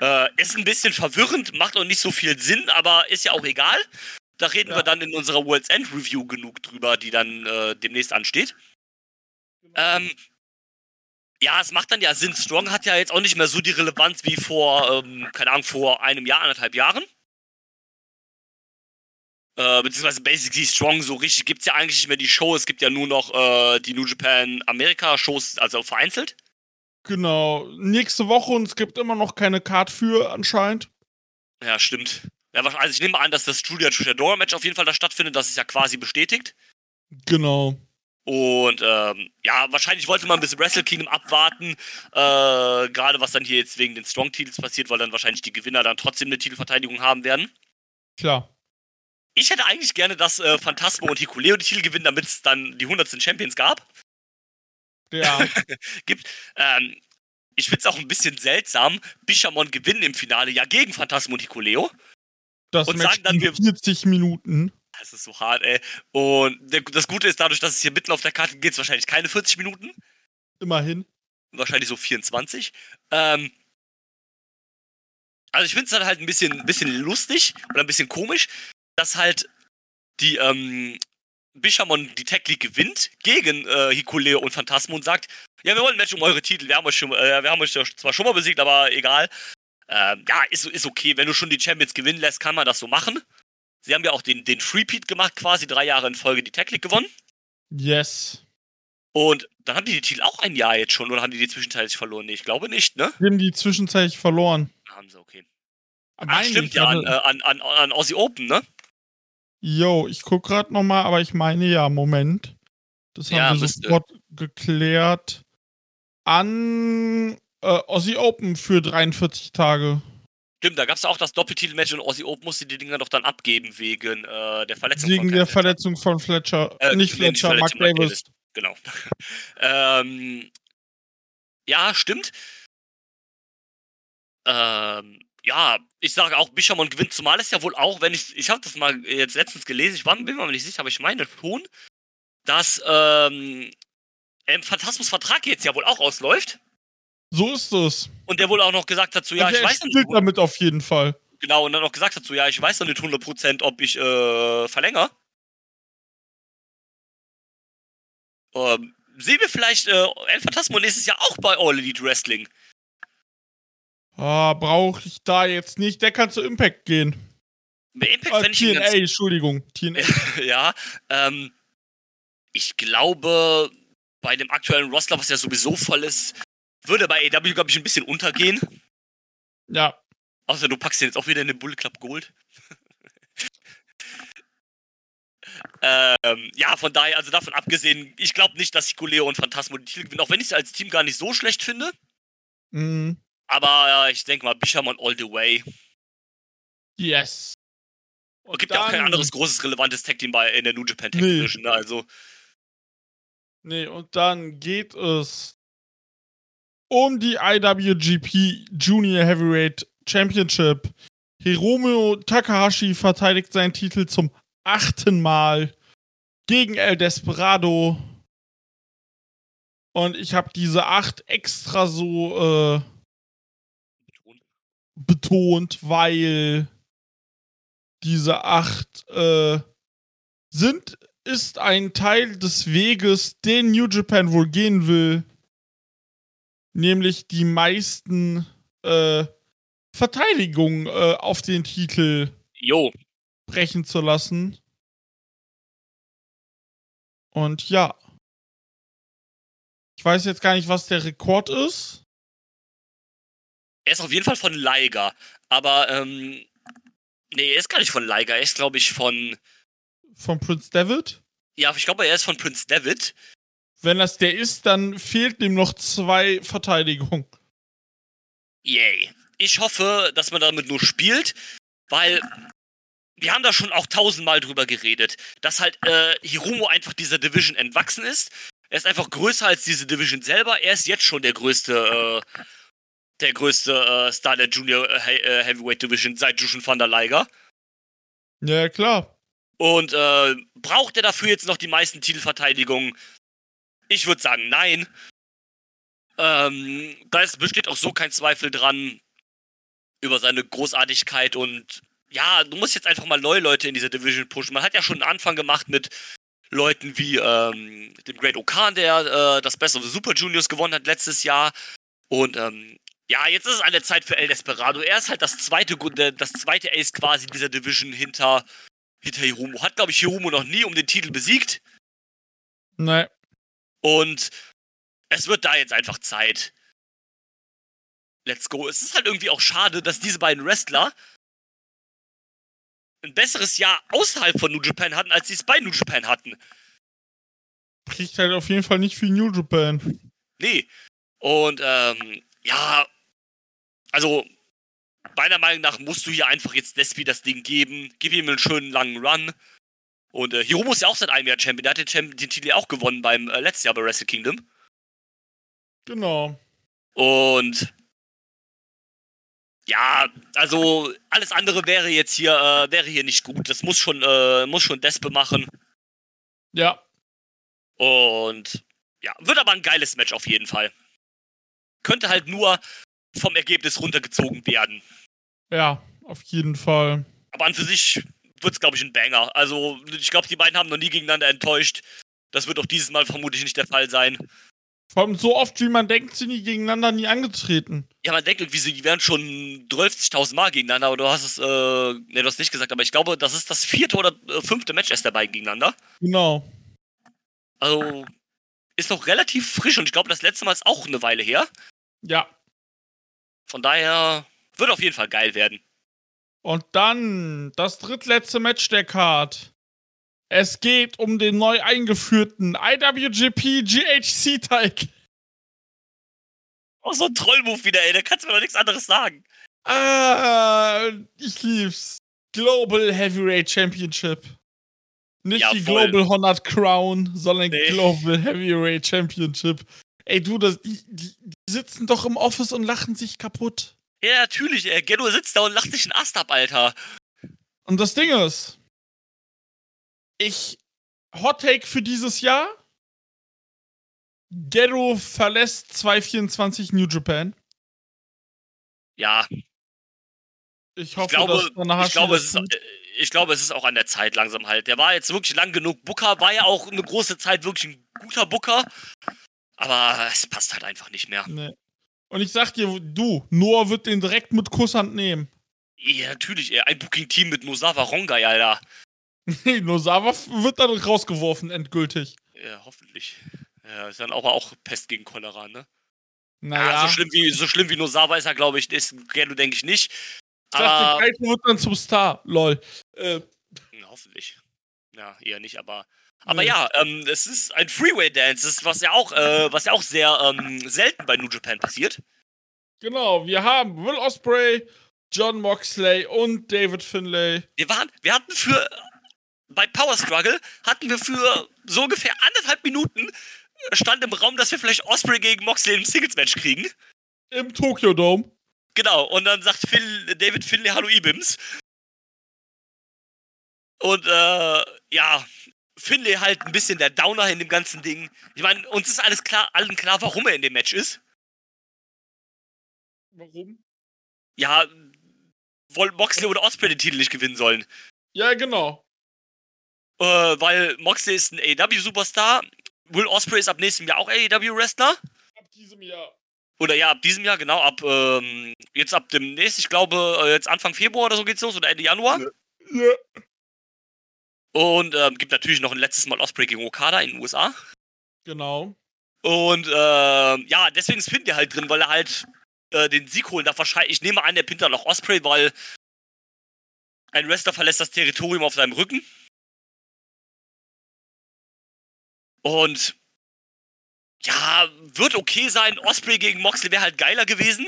Äh, ist ein bisschen verwirrend, macht auch nicht so viel Sinn, aber ist ja auch egal. Da reden Ja. wir dann in unserer World's End Review genug drüber, die dann äh, demnächst ansteht. Ähm, ja, es macht dann ja Sinn. Strong hat ja jetzt auch nicht mehr so die Relevanz wie vor, ähm, keine Ahnung, vor einem Jahr, anderthalb Jahren. Äh, beziehungsweise basically Strong so richtig gibt's ja eigentlich nicht mehr die Show. Es gibt ja nur noch äh, die New Japan America Shows, also vereinzelt. Genau. Nächste Woche und es gibt immer noch keine Card für anscheinend. Ja, stimmt. Ja, wahrscheinlich- also ich nehme an, dass das Julia Triadora Match auf jeden Fall da stattfindet. Das ist ja quasi bestätigt. Genau. Und ähm, ja, wahrscheinlich wollte man bis Wrestle Kingdom abwarten, äh, gerade was dann hier jetzt wegen den Strong-Titels passiert, weil dann wahrscheinlich die Gewinner dann trotzdem eine Titelverteidigung haben werden. Klar. Ich hätte eigentlich gerne, dass äh, Phantasmo und Hikuleo die Titel gewinnen, damit es dann die 100. Champions gab. Ja. gibt. Ähm, ich finde es auch ein bisschen seltsam. Bishamon gewinnen im Finale ja gegen Phantasmo und Hikuleo. Das Und Match sagen dann, wir- 40 Minuten. Das ist so hart, ey. Und das Gute ist, dadurch, dass es hier mitten auf der Karte geht, es wahrscheinlich keine 40 Minuten. Immerhin. wahrscheinlich so 24. Ähm, also ich finde es dann halt ein bisschen, ein bisschen lustig oder ein bisschen komisch, dass halt die ähm, Bishamon die Tech League gewinnt gegen äh, Hikuleo und Phantasmo und sagt, ja, wir wollen ein Match um eure Titel, wir haben euch, schon, äh, wir haben euch zwar schon mal besiegt, aber egal. Ähm, ja, ist, ist okay, wenn du schon die Champions gewinnen lässt, kann man das so machen. Sie haben ja auch den, den Freepeat gemacht, quasi drei Jahre in Folge die Tech League gewonnen. Yes. Und dann haben die die Titel auch ein Jahr jetzt schon, oder haben die die zwischenzeitlich verloren? Nee, ich glaube nicht, ne? Wir haben die zwischenzeitlich verloren. Haben sie, okay. Ah, stimmt ja, an, äh, an, an, an Aussie Open, ne? Yo, ich guck gerade nochmal, aber ich meine ja, Moment. Das haben Ja, wir müsste. sofort geklärt. An äh, Aussie Open für 43 Tage. Stimmt, da gab es auch das Doppeltitelmatch und Aussie Open musste die Dinger doch dann abgeben wegen äh, der Verletzung Wegen von der Verletzung von Fletcher. Äh, nicht Fletcher, Mark Mark Davis. Genau. ähm, ja, stimmt. Ähm, ja, ich sage auch, Bishamon gewinnt, zumal es ja wohl auch, wenn ich, ich habe das mal jetzt letztens gelesen, ich war, bin mir mal nicht sicher, aber ich meine schon, dass ähm, ähm, Phantasmus Vertrag jetzt ja wohl auch ausläuft So ist es. und der wohl auch noch gesagt hat, so ja, ich weiß nicht, damit auf jeden Fall. genau, und dann noch gesagt hat, so ja, ich weiß noch nicht 100%, ob ich äh, verlängere. Ähm, sehen wir vielleicht äh, El Phantasmo nächstes Jahr auch bei All Elite Wrestling? Ah, brauche ich da jetzt nicht. Der kann zu Impact gehen. Bei Impact fände ich TNA, ganz Entschuldigung. TNA. ja, ähm, ich glaube, bei dem aktuellen Roster, was ja sowieso voll ist, würde bei AW, glaube ich, ein bisschen untergehen. ja. Außer du packst den jetzt auch wieder in den Bull Club Gold. ähm, ja, von daher, also davon abgesehen, ich glaube nicht, dass Hikuleo und Phantasmo die Titel gewinnen, auch wenn ich sie als Team gar nicht so schlecht finde. Mhm. Aber äh, ich denke mal, Bishamon all the way. Yes. Es gibt ja auch kein anderes großes relevantes Tag-Team bei in der New Japan Tag Nee. Division, ne? also Nee, und dann geht es um die IWGP Junior Heavyweight Championship. Hiromu Takahashi verteidigt seinen Titel zum achten Mal gegen El Desperado. Und ich habe diese acht extra so äh, betont, weil diese acht äh, sind, ist ein Teil des Weges, den New Japan wohl gehen will. Nämlich die meisten äh, Verteidigungen äh, auf den Titel Jo. brechen zu lassen. Und ja. Ich weiß jetzt gar nicht, was der Rekord ist. Er ist auf jeden Fall von Liger. Aber, ähm. Nee, er ist gar nicht von Liger. Er ist, glaube ich, von. Von Prince David. Ja, ich glaube, er ist von Prince David. Wenn das der ist, dann fehlt ihm noch zwei Verteidigungen. Yay. Ich hoffe, dass man damit nur spielt, weil wir haben da schon auch tausendmal drüber geredet, dass halt äh, Hiromo einfach dieser Division entwachsen ist. Er ist einfach größer als diese Division selber. Er ist jetzt schon der größte, äh, der größte äh, Star der Junior äh, äh, Heavyweight Division seit Jushin van der Liger. Ja, klar. Und äh, braucht er dafür jetzt noch die meisten Titelverteidigungen? Ich würde sagen, nein. Ähm, da ist, besteht auch so kein Zweifel dran über seine Großartigkeit und ja, du musst jetzt einfach mal neue Leute in diese Division pushen. Man hat ja schon einen Anfang gemacht mit Leuten wie ähm, dem Great Okan, der äh, das Best of the Super Juniors gewonnen hat letztes Jahr. Und ähm, ja, jetzt ist es an der Zeit für El Desperado. Er ist halt das zweite, das zweite Ace quasi dieser Division hinter, hinter Hiromo. Hat, glaube ich, Hiromo noch nie um den Titel besiegt. Nein. Und es wird da jetzt einfach Zeit. Let's go. Es ist halt irgendwie auch schade, dass diese beiden Wrestler ein besseres Jahr außerhalb von New Japan hatten, als sie es bei New Japan hatten. Kriegt halt auf jeden Fall nicht viel New Japan. Nee. Und ähm, ja, also meiner Meinung nach musst du hier einfach jetzt Lesby das Ding geben. Gib ihm einen schönen langen Run. Und äh, Hiromo ist ja auch seit einem Jahr Champion. Der hat den, Champion, den Titel ja auch gewonnen beim äh, letzten Jahr bei Wrestle Kingdom. Genau. Und ja, also alles andere wäre jetzt hier, äh, wäre hier nicht gut. Das muss schon, äh, muss schon Despe machen. Ja. Und ja, wird aber ein geiles Match auf jeden Fall. Könnte halt nur vom Ergebnis runtergezogen werden. Ja, auf jeden Fall. Aber an für sich wird es, glaube ich, ein Banger. Also, ich glaube, die beiden haben noch nie gegeneinander enttäuscht. Das wird auch dieses Mal vermutlich nicht der Fall sein. Vor allem so oft, wie man denkt, sind die gegeneinander nie angetreten. Ja, man denkt irgendwie, sie wären schon 12.000 Mal gegeneinander, aber du hast es, äh, ne, du hast nicht gesagt, aber ich glaube, das ist das vierte oder äh, fünfte Match erst der beiden gegeneinander. Genau. Also, ist noch relativ frisch und ich glaube, das letzte Mal ist auch eine Weile her. Ja. Von daher wird auf jeden Fall geil werden. Und dann das drittletzte Match der Card. Es geht um den neu eingeführten IWGP GHC Title. Oh, so ein Trollmove wieder, ey, da kannst du mir doch nichts anderes sagen. Ah, ich lieb's. Global Heavyweight Championship. Nicht Ja, die voll. Global Honored Crown, sondern Nee. Global Heavyweight Championship. Ey, du, das, die, die, sitzen doch im Office und lachen sich kaputt. Ja, natürlich, ey. Geno sitzt da und lacht sich einen Ast ab, Alter. Und das Ding ist, ich Hot Take für dieses Jahr. Gero verlässt 224 New Japan. Ja, Ich hoffe, ich glaube, dass Tanahashi ich glaube, es ist, tut. äh, ich glaube, es ist auch an der Zeit langsam halt. Der war jetzt wirklich lang genug. Booker war ja auch eine große Zeit wirklich ein guter Booker. Aber es passt halt einfach nicht mehr. Nee. Und ich sag dir, du, Noah wird den direkt mit Kusshand nehmen. Ja, natürlich, ey. Ein Booking-Team mit Nosawa Rongai, Alter. Nee, Nosawa wird dann rausgeworfen, endgültig. Ja, hoffentlich. Ja, ist dann aber auch Pest gegen Cholera, ne? Naja, Ja, so schlimm wie, so schlimm wie Nosawa ist er, glaube ich, ist Geno, denke ich, nicht. ich dachte, Aber. Kaito wird dann zum Star, lol. Äh, Ja, hoffentlich. Ja, eher nicht, aber. Aber ja, ähm, es ist ein Freeway-Dance, das ist was ja auch, äh, was ja auch sehr ähm, selten bei New Japan passiert. genau, wir haben Will Osprey, John Moxley und David Finlay. Wir waren, wir hatten für bei Power Struggle hatten wir für so ungefähr anderthalb Minuten äh, stand im Raum, dass wir vielleicht Osprey gegen Moxley im Singles-Match kriegen. Im Tokyo Dome. Genau, und dann sagt Phil, David Finlay Hallo Ibims. Und äh, ja, Finlay halt ein bisschen der Downer in dem ganzen Ding. Ich meine, uns ist alles klar, allen klar, warum er in dem Match ist. Warum? Ja, wollen Moxley oder Osprey den Titel nicht gewinnen sollen. Ja, genau. Äh, weil Moxley ist ein AEW-Superstar. Will Osprey ist ab nächstem Jahr auch AEW-Wrestler. Ab diesem Jahr. Oder ja, ab diesem Jahr, genau. Ab ähm, jetzt ab dem nächsten, ich glaube, äh, jetzt Anfang Februar oder so geht's los oder Ende Januar. Ja. Ja. Und ähm, gibt natürlich noch ein letztes Mal Osprey gegen Okada in den USA. Genau. Und ähm, ja, deswegen ist Finn der halt drin, weil er halt äh, den Sieg holen darf. Wahrscheinlich, ich nehme an, der pinnt dann noch Osprey, weil ein Wrestler verlässt das Territorium auf seinem Rücken. Und ja, wird okay sein. Osprey gegen Moxley wäre halt geiler gewesen.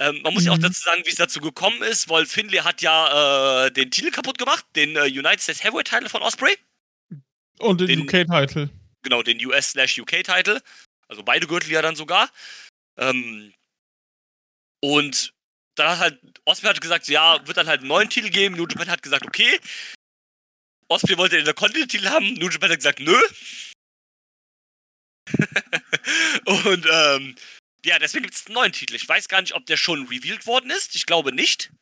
Ähm, man muss ja auch Mhm. dazu sagen, wie es dazu gekommen ist, weil Finlay hat ja äh, den Titel kaputt gemacht, den äh, United States Heavyweight Title von Osprey. Und den, Den- UK-Title. Genau, den US-UK-Title. Also beide Gürtel ja dann sogar. Ähm, und dann hat halt, Osprey hat gesagt, ja, wird dann halt einen neuen Titel geben. New Japan hat gesagt, okay. Osprey wollte den Intercontinental-Titel haben. New Japan hat gesagt, nö. und ähm, ja, deswegen gibt es einen neuen Titel. Ich weiß gar nicht, ob der schon revealed worden ist. Ich glaube nicht.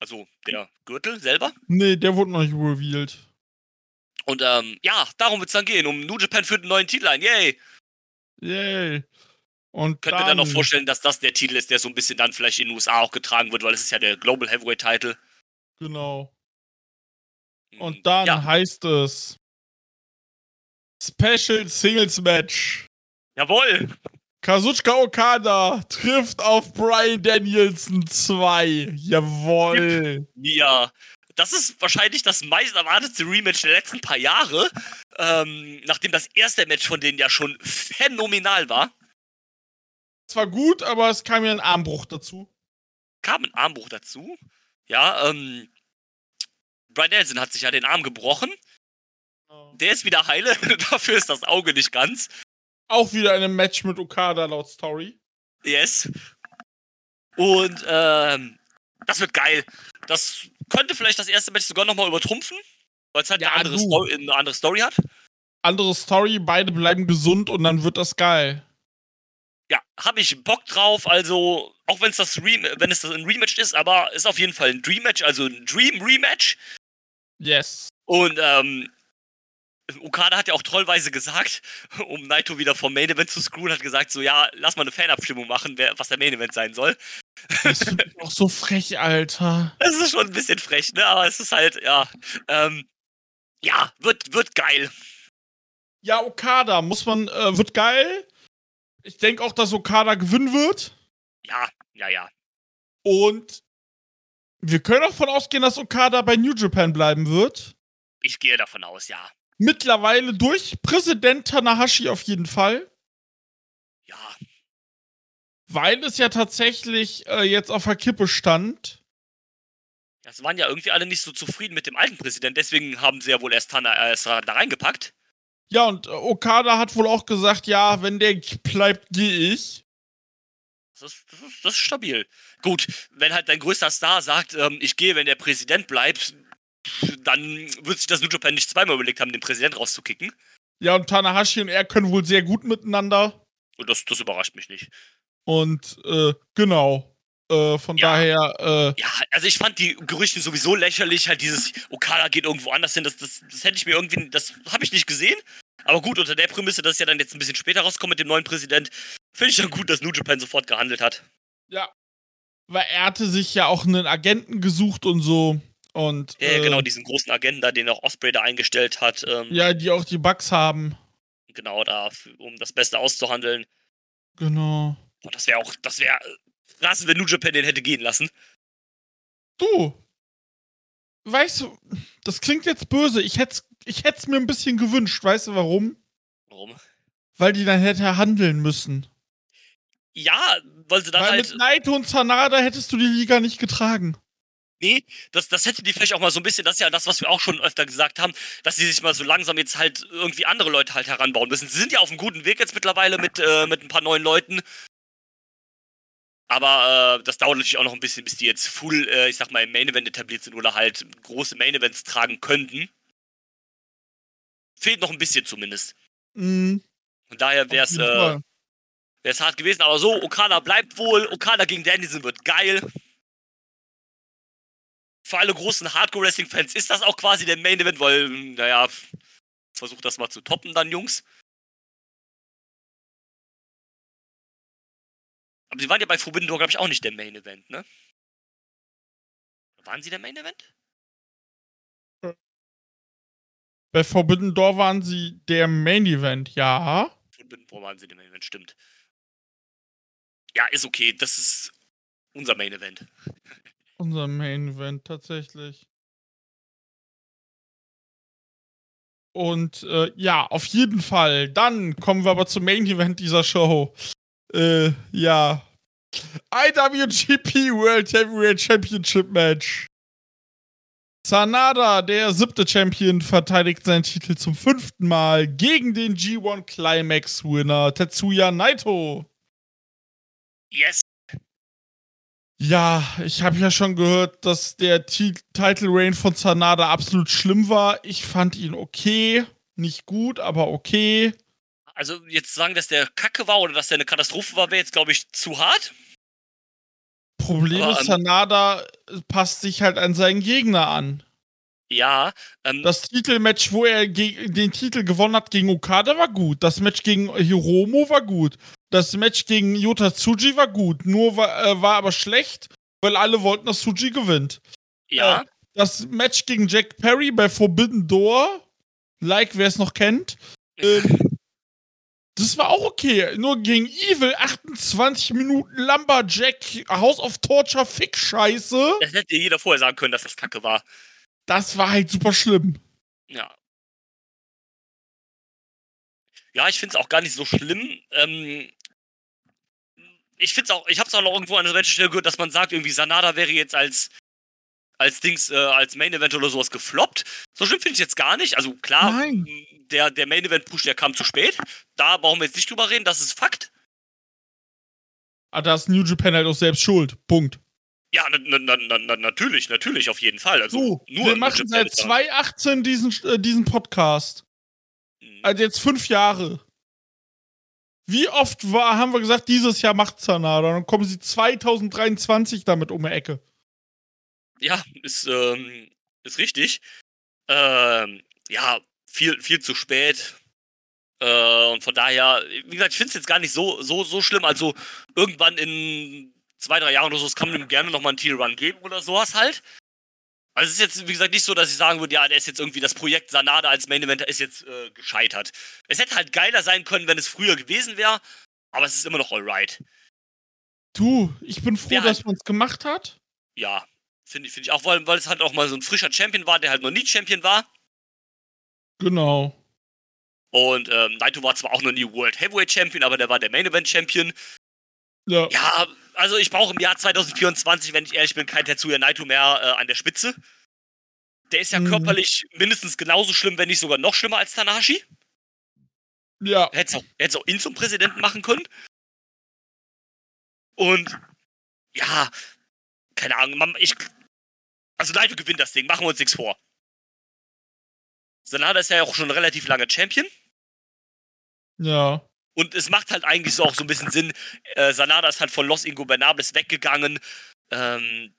Also der Gürtel selber. Nee, der wurde noch nicht revealed. Und ähm, ja, darum wird es dann gehen. Um New Japan führt einen neuen Titel ein. Yay! Yay. Und Könnt ihr dann noch vorstellen, dass das der Titel ist, der so ein bisschen dann vielleicht in den USA auch getragen wird, weil es ist ja der Global Heavyweight Title. Genau. Und dann Ja, heißt es Special Singles Match. Jawohl! Kazuchika Okada trifft auf Brian Danielson 2. Jawohl. Ja. Das ist wahrscheinlich das meist erwartete Rematch der letzten paar Jahre. Ähm, nachdem das erste Match von denen ja schon phänomenal war, Es war gut, aber es kam ja ein Armbruch dazu. kam ein Armbruch dazu. Ja, ähm. Brian Nelson hat sich ja den Arm gebrochen. Der ist wieder heile. Dafür ist das Auge nicht ganz. Auch wieder in einem Match mit Okada laut Story. Yes. Und ähm, das wird geil. Das könnte vielleicht das erste Match sogar nochmal übertrumpfen, weil es halt Ja, eine, andere. Story, eine andere Story hat. Andere Story, beide bleiben gesund und dann wird das geil. Ja, habe ich Bock drauf. Also, auch wenn es das Re wenn es das ein Rematch ist, aber ist auf jeden Fall ein Dream Match, also ein Dream Rematch. Yes. Und ähm, Okada hat ja auch trollweise gesagt, um Naito wieder vom Main Event zu screwen, hat gesagt so, ja, lass mal eine Fanabstimmung machen, wer, was der Main Event sein soll. Das ich auch so frech, Alter. Das ist schon ein bisschen frech, ne? Aber es ist halt, ja, ähm, ja, wird, wird geil. Ja, Okada, muss man, äh, wird geil. Ich denke auch, dass Okada gewinnen wird. Ja, ja, ja. Und wir können auch davon ausgehen, dass Okada bei New Japan bleiben wird. Ich gehe davon aus, ja. Mittlerweile durch Präsident Tanahashi auf jeden Fall. Ja, Weil es ja tatsächlich äh, jetzt auf der Kippe stand. das waren ja irgendwie alle nicht so zufrieden mit dem alten Präsidenten, deswegen haben sie ja wohl erst Tana äh, da reingepackt. Ja, und äh, Okada hat wohl auch gesagt, ja, wenn der bleibt, gehe ich. Das ist, das, ist, das ist stabil. Gut, wenn halt dein größter Star sagt, ähm, ich gehe, wenn der Präsident bleibt, dann wird sich das New Japan nicht zweimal überlegt haben, den Präsident rauszukicken. Ja, und Tanahashi und er können wohl sehr gut miteinander. Und das, das überrascht mich nicht. Und äh, genau. Äh, von Ja. daher, äh, Ja, also ich fand die Gerüchte sowieso lächerlich, halt dieses Okada geht irgendwo anders hin, das, das, das hätte ich mir irgendwie, das habe ich nicht gesehen. Aber gut, unter der Prämisse, dass es ja dann jetzt ein bisschen später rauskommt mit dem neuen Präsident, finde ich dann gut, dass New Japan sofort gehandelt hat. ja. Weil er hatte sich ja auch einen Agenten gesucht und so. Und Ja, äh, genau, diesen großen Agenda, den auch Osprey da eingestellt hat, ähm, ja, die auch die Bugs haben. genau da, um das Beste auszuhandeln. Genau. Boah, das wäre auch, das wäre krass, wenn New Japan den hätte gehen lassen. Du. Weißt du, das klingt jetzt böse. Ich hätte ich hätt's mir ein bisschen gewünscht. Weißt du warum? Warum? Weil die dann hätte handeln müssen. Ja, weil sie dann Weil halt. mit Naito und Sanada hättest du die Liga nicht getragen. Nee, das, das hätte die vielleicht auch mal so ein bisschen, das ist ja das, was wir auch schon öfter gesagt haben, dass sie sich mal so langsam jetzt halt irgendwie andere Leute halt heranbauen müssen. Sie sind ja auf einem guten Weg jetzt mittlerweile mit, äh, mit ein paar neuen Leuten. Aber äh, das dauert natürlich auch noch ein bisschen, bis die jetzt full, äh, ich sag mal, im Main Event etabliert sind oder halt große Main Events tragen könnten. Fehlt noch ein bisschen zumindest. Mhm. Von daher wäre es, äh, hart gewesen, aber so, Okada bleibt wohl. Okada gegen Danielson wird geil. Für alle großen Hardcore-Wrestling-Fans ist das auch quasi der Main-Event, weil, naja, versucht das mal zu toppen dann, Jungs. Aber sie waren ja bei Forbidden Door, glaube ich, auch nicht der Main-Event, ne? Waren sie der Main-Event? Bei Forbidden Door waren sie der Main Event, ja. Forbidden Door waren sie der Main Event, stimmt. Ja, ist okay. Das ist unser Main Event. Unser Main Event, tatsächlich. Und äh, ja, auf jeden Fall. Dann kommen wir aber zum Main Event dieser Show. Äh, ja. IWGP World Heavyweight Championship Match. Sanada, der siebte Champion, verteidigt seinen Titel zum fünften Mal gegen den G1 Climax Winner Tetsuya Naito. Yes. Ja, ich habe ja schon gehört, dass der T Title Reign von Sanada absolut schlimm war. Ich fand ihn okay, nicht gut, aber okay. Also jetzt sagen, dass der Kacke war oder dass der eine Katastrophe war, wäre jetzt glaube ich zu hart. Problem Aber, ist, ähm, Sanada passt sich halt an seinen Gegner an. Ja, ähm, Das Titelmatch, wo er den Titel gewonnen hat gegen Okada, war gut. Das Match gegen Hiromo war gut. Das Match gegen Yota Tsuji war gut. Nur war, äh, war aber schlecht, weil alle wollten, dass Tsuji gewinnt. ja. äh, Das Match gegen Jack Perry bei Forbidden Door, like wer es noch kennt, ähm, das war auch okay. Nur gegen Evil 28 Minuten Lumberjack, House of Torture, Fick-Scheiße. Das hätte jeder vorher sagen können, dass das Kacke war. Das war halt super schlimm. Ja. Ja, ich finde es auch gar nicht so schlimm. Ähm, ich finde es auch, ich habe es auch noch irgendwo an der Stelle gehört, dass man sagt, irgendwie Sanada wäre jetzt als als Dings, äh, als Main Event oder sowas gefloppt. So schlimm finde ich jetzt gar nicht. Also klar, Nein. der, der Main Event Push, der kam zu spät. Da brauchen wir jetzt nicht drüber reden, das ist Fakt. Ah, da ist New Japan halt auch selbst schuld. Punkt. Ja, na, na, na, na, natürlich, natürlich, auf jeden Fall. Also So, nur wir machen seit ist da. 2018 diesen, äh, diesen Podcast. Mhm. Also jetzt fünf Jahre. Wie oft war, haben wir gesagt, dieses Jahr macht Sanada? Dann kommen sie 2023 damit um die Ecke. Ja, ist, ähm, ist richtig. Ähm, ja, viel, viel zu spät. Äh, und von daher, wie gesagt, ich finde es jetzt gar nicht so, so, so schlimm. Also irgendwann in zwei, drei Jahren oder so, es kann ihm gerne nochmal einen Titel-Run geben oder sowas halt. Also es ist jetzt, wie gesagt, nicht so, dass ich sagen würde, ja, der ist jetzt irgendwie, das Projekt Sanada als Main Eventer ist jetzt äh, gescheitert. Es hätte halt geiler sein können, wenn es früher gewesen wäre, aber es ist immer noch alright. Du, ich bin froh, halt dass man es gemacht hat. Ja, finde ich, finde ich auch, weil, weil es halt auch mal so ein frischer Champion war, der halt noch nie Champion war. Genau. Und ähm, Naito war zwar auch noch nie World Heavyweight Champion, aber der war der Main Event Champion. Ja. Ja, also ich brauche im Jahr 2024, wenn ich ehrlich bin, kein Tetsuya Naito mehr äh, an der Spitze. Der ist ja Mhm. körperlich mindestens genauso schlimm, wenn nicht sogar noch schlimmer als Tanahashi. Ja. Hätte auch, hätt's auch ihn zum Präsidenten machen können. Und ja, keine Ahnung, man, ich. Also Naito gewinnt das Ding, machen wir uns nichts vor. Sanada ist ja auch schon relativ lange Champion. Ja. Und es macht halt eigentlich so auch so ein bisschen Sinn. Äh, Sanada ist halt von Los Ingobernables weggegangen, ähm,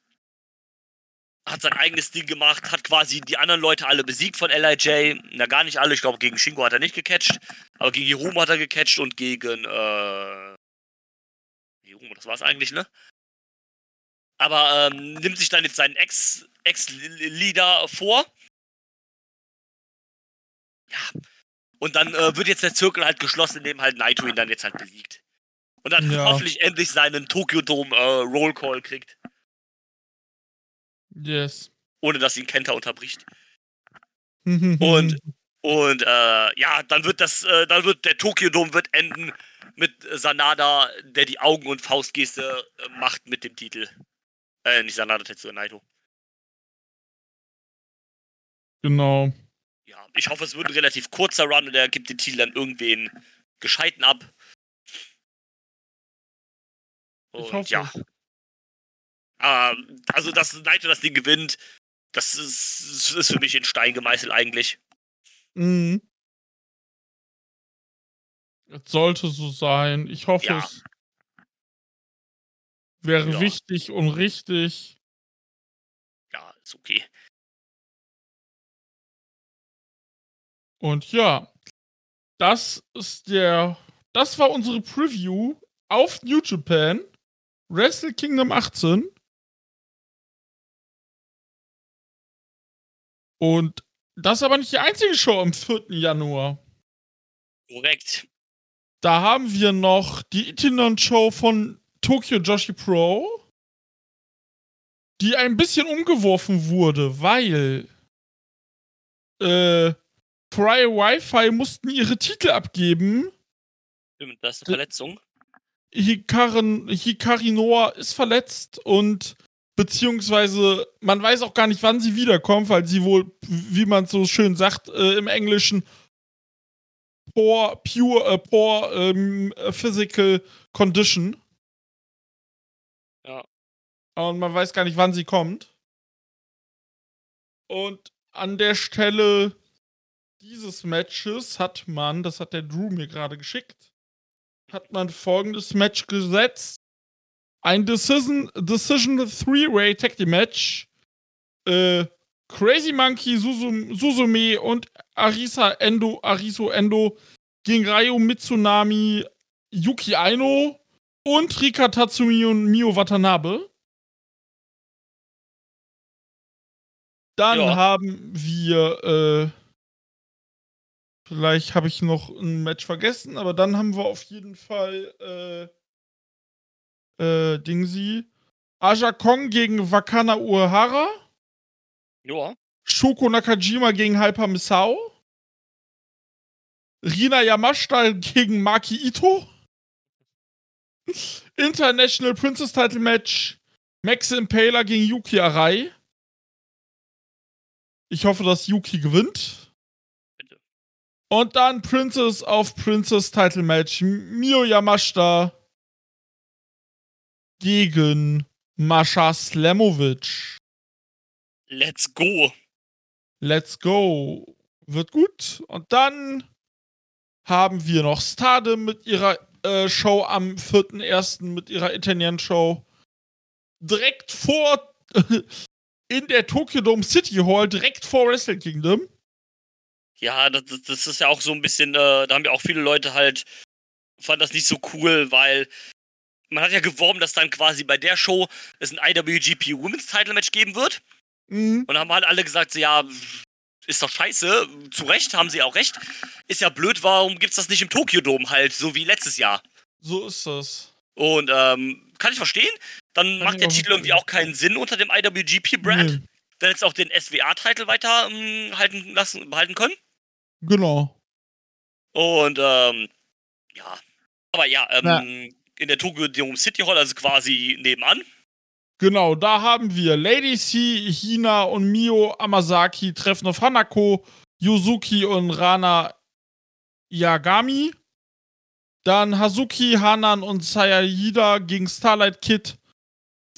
hat sein eigenes Ding gemacht, hat quasi die anderen Leute alle besiegt von LIJ. Na, gar nicht alle. Ich glaube, gegen Shingo hat er nicht gecatcht. Aber gegen Hiromo hat er gecatcht und gegen, äh, Hiromo, das war's eigentlich, ne? Aber ähm, nimmt sich dann jetzt seinen Ex- Ex-Leader vor. Ja. Und dann äh, wird jetzt der Zirkel halt geschlossen, indem halt Naito ihn dann jetzt halt besiegt. Und dann Ja. hoffentlich endlich seinen Tokyo Dome äh, Roll Call kriegt, Yes. ohne dass ihn Kenta unterbricht. Und Und- äh, ja, dann wird das, äh, dann wird der Tokyo Dome wird enden mit Sanada, der die Augen- und Faustgeste äh, macht mit dem Titel. Äh, nicht Sanada, Tetsuya Naito. genau. Ich hoffe, es wird ein relativ kurzer Run und er gibt den Titel dann irgendwen gescheiten ab. Ich Und hoffe. ja. Ähm, also, dass Naito das Ding gewinnt, das ist, ist für mich in Stein gemeißelt eigentlich. Mhm. Es sollte so sein. Ich hoffe, Ja. es wäre Ja. wichtig und richtig. Ja, ist okay. Und ja, das ist der. Das war unsere Preview auf New Japan. Wrestle Kingdom 18. Und das ist aber nicht die einzige Show am 4. Januar. Korrekt. Da haben wir noch die Itinerant Show von Tokyo Joshi Pro, die ein bisschen umgeworfen wurde, weil äh, Fry Wi-Fi mussten ihre Titel abgeben. Stimmt, das ist eine D- Verletzung. Hikarin, Hikari Noah ist verletzt und beziehungsweise man weiß auch gar nicht, wann sie wiederkommt, weil sie wohl, wie man so schön sagt, äh, im Englischen poor, pure, äh, poor ähm, physical condition. Ja. Und man weiß gar nicht, wann sie kommt. Und an der Stelle dieses Matches hat man, das hat der Drew mir gerade geschickt, hat man folgendes Match gesetzt. Ein Decision, Decision Three-Way Tag Team Match. Äh, Crazy Monkey, Susum, Susume und Arisa Endo, Ariso Endo gegen Ryo Mitsunami, Yuki Aino und Rika Tatsumi und Mio Watanabe. Dann Ja. haben wir, äh, vielleicht habe ich noch ein Match vergessen, aber dann haben wir auf jeden Fall, äh, äh, Dingsi. Aja Kong gegen Wakana Uehara. Ja. Shoko Nakajima gegen Hyper Misao. Rina Yamashita gegen Maki Ito. International Princess Title Match. Max Impaler gegen Yuki Arai. Ich hoffe, dass Yuki gewinnt. Und dann Princess auf Princess Title Match. Mio Yamashita gegen Mascha Slamovic. Let's go. Let's go. Wird gut. Und dann haben wir noch Stardom mit ihrer äh, Show am 4.1. mit ihrer Italien Show. Direkt vor in der Tokyo Dome City Hall, direkt vor Wrestle Kingdom. Ja, das, das- ist ja auch so ein bisschen, äh, da haben ja auch viele Leute halt, fanden das nicht so cool, weil man hat ja geworben, dass dann quasi bei der Show es ein IWGP Women's Title Match geben wird. Mhm. Und haben halt alle gesagt, so, ja, ist doch scheiße. Zu Recht, haben sie auch recht. Ist ja blöd, warum gibt's das nicht im Tokyo Dome halt, so wie letztes Jahr? So ist das. Und ähm, kann ich verstehen. Dann Kann macht der Titel irgendwie auch keinen Sinn unter dem IWGP-Brand. Nee, Dann jetzt auch den SWA-Titel weiter ähm, halten lassen, behalten können. Genau. Und ähm, ja. Aber ja, ähm, Ja. in der Tokyo Dome City Hall, also quasi nebenan. Genau, da haben wir Lady C, Hina und Mio Amasaki treffen auf Hanako, Yuzuki und Rana Yagami. Dann Hazuki, Hanan und Sayayida gegen Starlight Kid,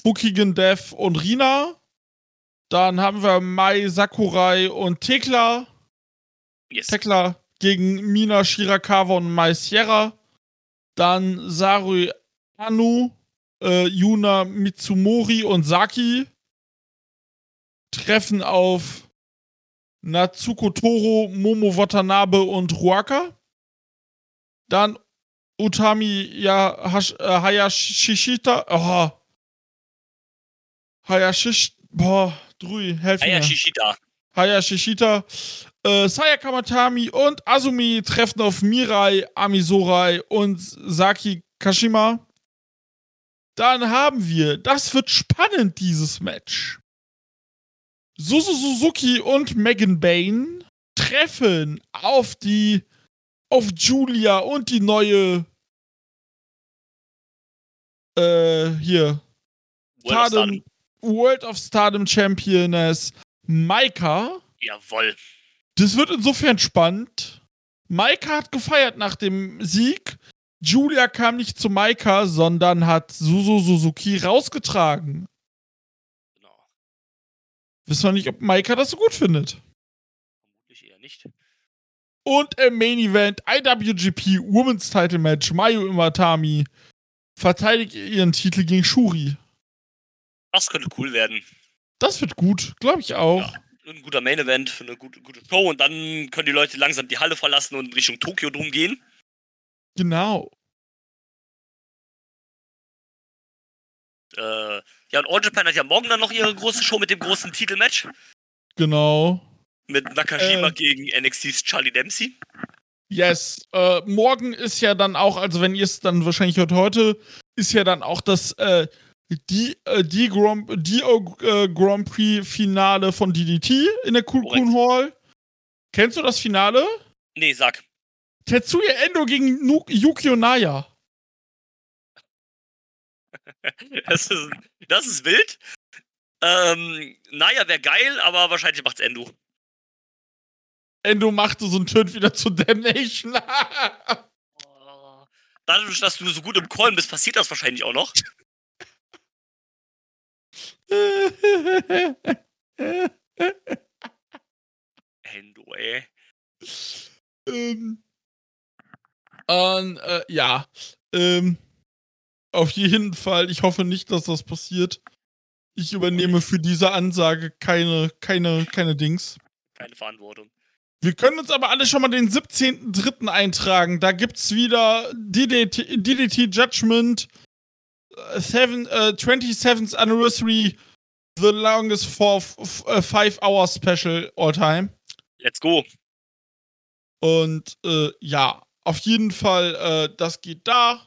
Fukigen Death und Rina. Dann haben wir Mai Sakurai und Tekla. Yes. Tekla gegen Mina Shirakawa und Mai Sierra. Dann Saru Anu, äh, Yuna Mitsumori und Saki treffen auf Natsuko Toro, Momo Watanabe und Ruaka. Dann Utami ja, Hash, äh, Hayashishita. Oh. Hayashish. Boah, Drui, helf mir. Shishida. Hayashishita, äh, Sayaka Matami und Azumi treffen auf Mirai, Amisorai und Saki Kashima. Dann haben wir, das wird spannend, dieses Match. Susu Suzuki und Megan Bain treffen auf die, auf Julia und die neue, äh, hier, World of Stardom, Stardom. World of Stardom Championess Maika. Jawoll. Das wird insofern spannend. Maika hat gefeiert nach dem Sieg. Julia kam nicht zu Maika, sondern hat Suzu Suzuki rausgetragen. Genau. Wissen wir nicht, ob Maika das so gut findet. Vermutlich eher nicht. Und im Main Event IWGP Women's Title Match Mayu Iwatani verteidigt ihren Titel gegen Shuri. Das könnte cool werden. Das wird gut, glaube ich auch. Ja, ein guter Main Event für eine gute, gute Show und dann können die Leute langsam die Halle verlassen und Richtung Tokio drum gehen. Genau. Äh, ja, und All Japan hat ja morgen dann noch ihre große Show mit dem großen Titelmatch. Genau. Mit Nakajima äh, gegen NXTs Charlie Dempsey. Yes. Äh, morgen ist ja dann auch, also wenn ihr es dann wahrscheinlich hört heute, ist ja dann auch das äh, die, äh, die, Grand, die äh, Grand Prix Finale von DDT in der Cool Hall. Kennst du das Finale? Nee, sag. Tetsuya Endo gegen nu Yukio Naya. das, ist, das ist wild. Ähm, Naya wäre geil, aber wahrscheinlich macht's Endo. Endo machte so einen Turn wieder zu Damnation. oh. Dadurch, dass du so gut im Callen bist, passiert das wahrscheinlich auch noch. Endo, ey. Ähm. Und, äh, ja. Ähm. Auf jeden Fall, ich hoffe nicht, dass das passiert. Ich übernehme für diese Ansage keine, keine, keine Dings. Keine Verantwortung. Wir können uns aber alle schon mal den 17.03. eintragen. Da gibt's wieder DDT, DDT Judgment uh, seven, uh, 27th Anniversary The Longest for uh, Five Hour Special All Time. Let's go. Und äh, ja, auf jeden Fall, äh, das geht da.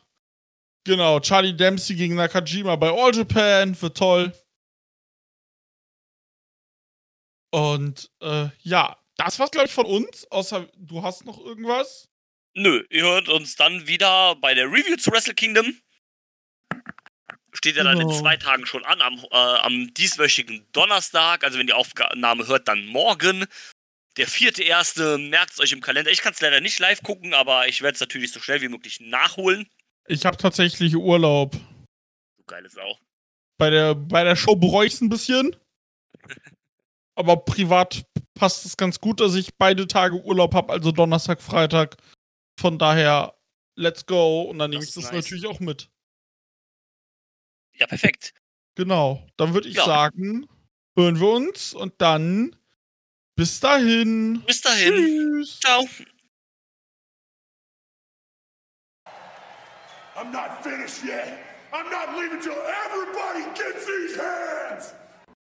Genau, Charlie Dempsey gegen Nakajima bei All Japan, wird toll. Und äh, ja, das war's, glaube ich, von uns. Außer du hast noch irgendwas? Nö, ihr hört uns dann wieder bei der Review zu Wrestle Kingdom. Steht ja dann in genau. zwei Tagen schon an, am, äh, am dieswöchigen Donnerstag. Also wenn die Aufnahme hört, dann morgen. Der vierte erste, merkt es euch im Kalender. Ich kann es leider nicht live gucken, aber ich werde es natürlich so schnell wie möglich nachholen. Ich habe tatsächlich Urlaub. Du geile Sau. Bei der, bei der Show bereue ich es ein bisschen. aber privat passt es ganz gut, dass ich beide Tage Urlaub habe, also Donnerstag, Freitag. Von daher, let's go. Und dann nehme ich das nice. natürlich auch mit. Ja, perfekt. Genau. Dann würde ich ja. sagen, hören wir uns und dann bis dahin. Bis dahin. Tschüss. Ciao. I'm not finished yet. I'm not leaving till everybody gets these hands.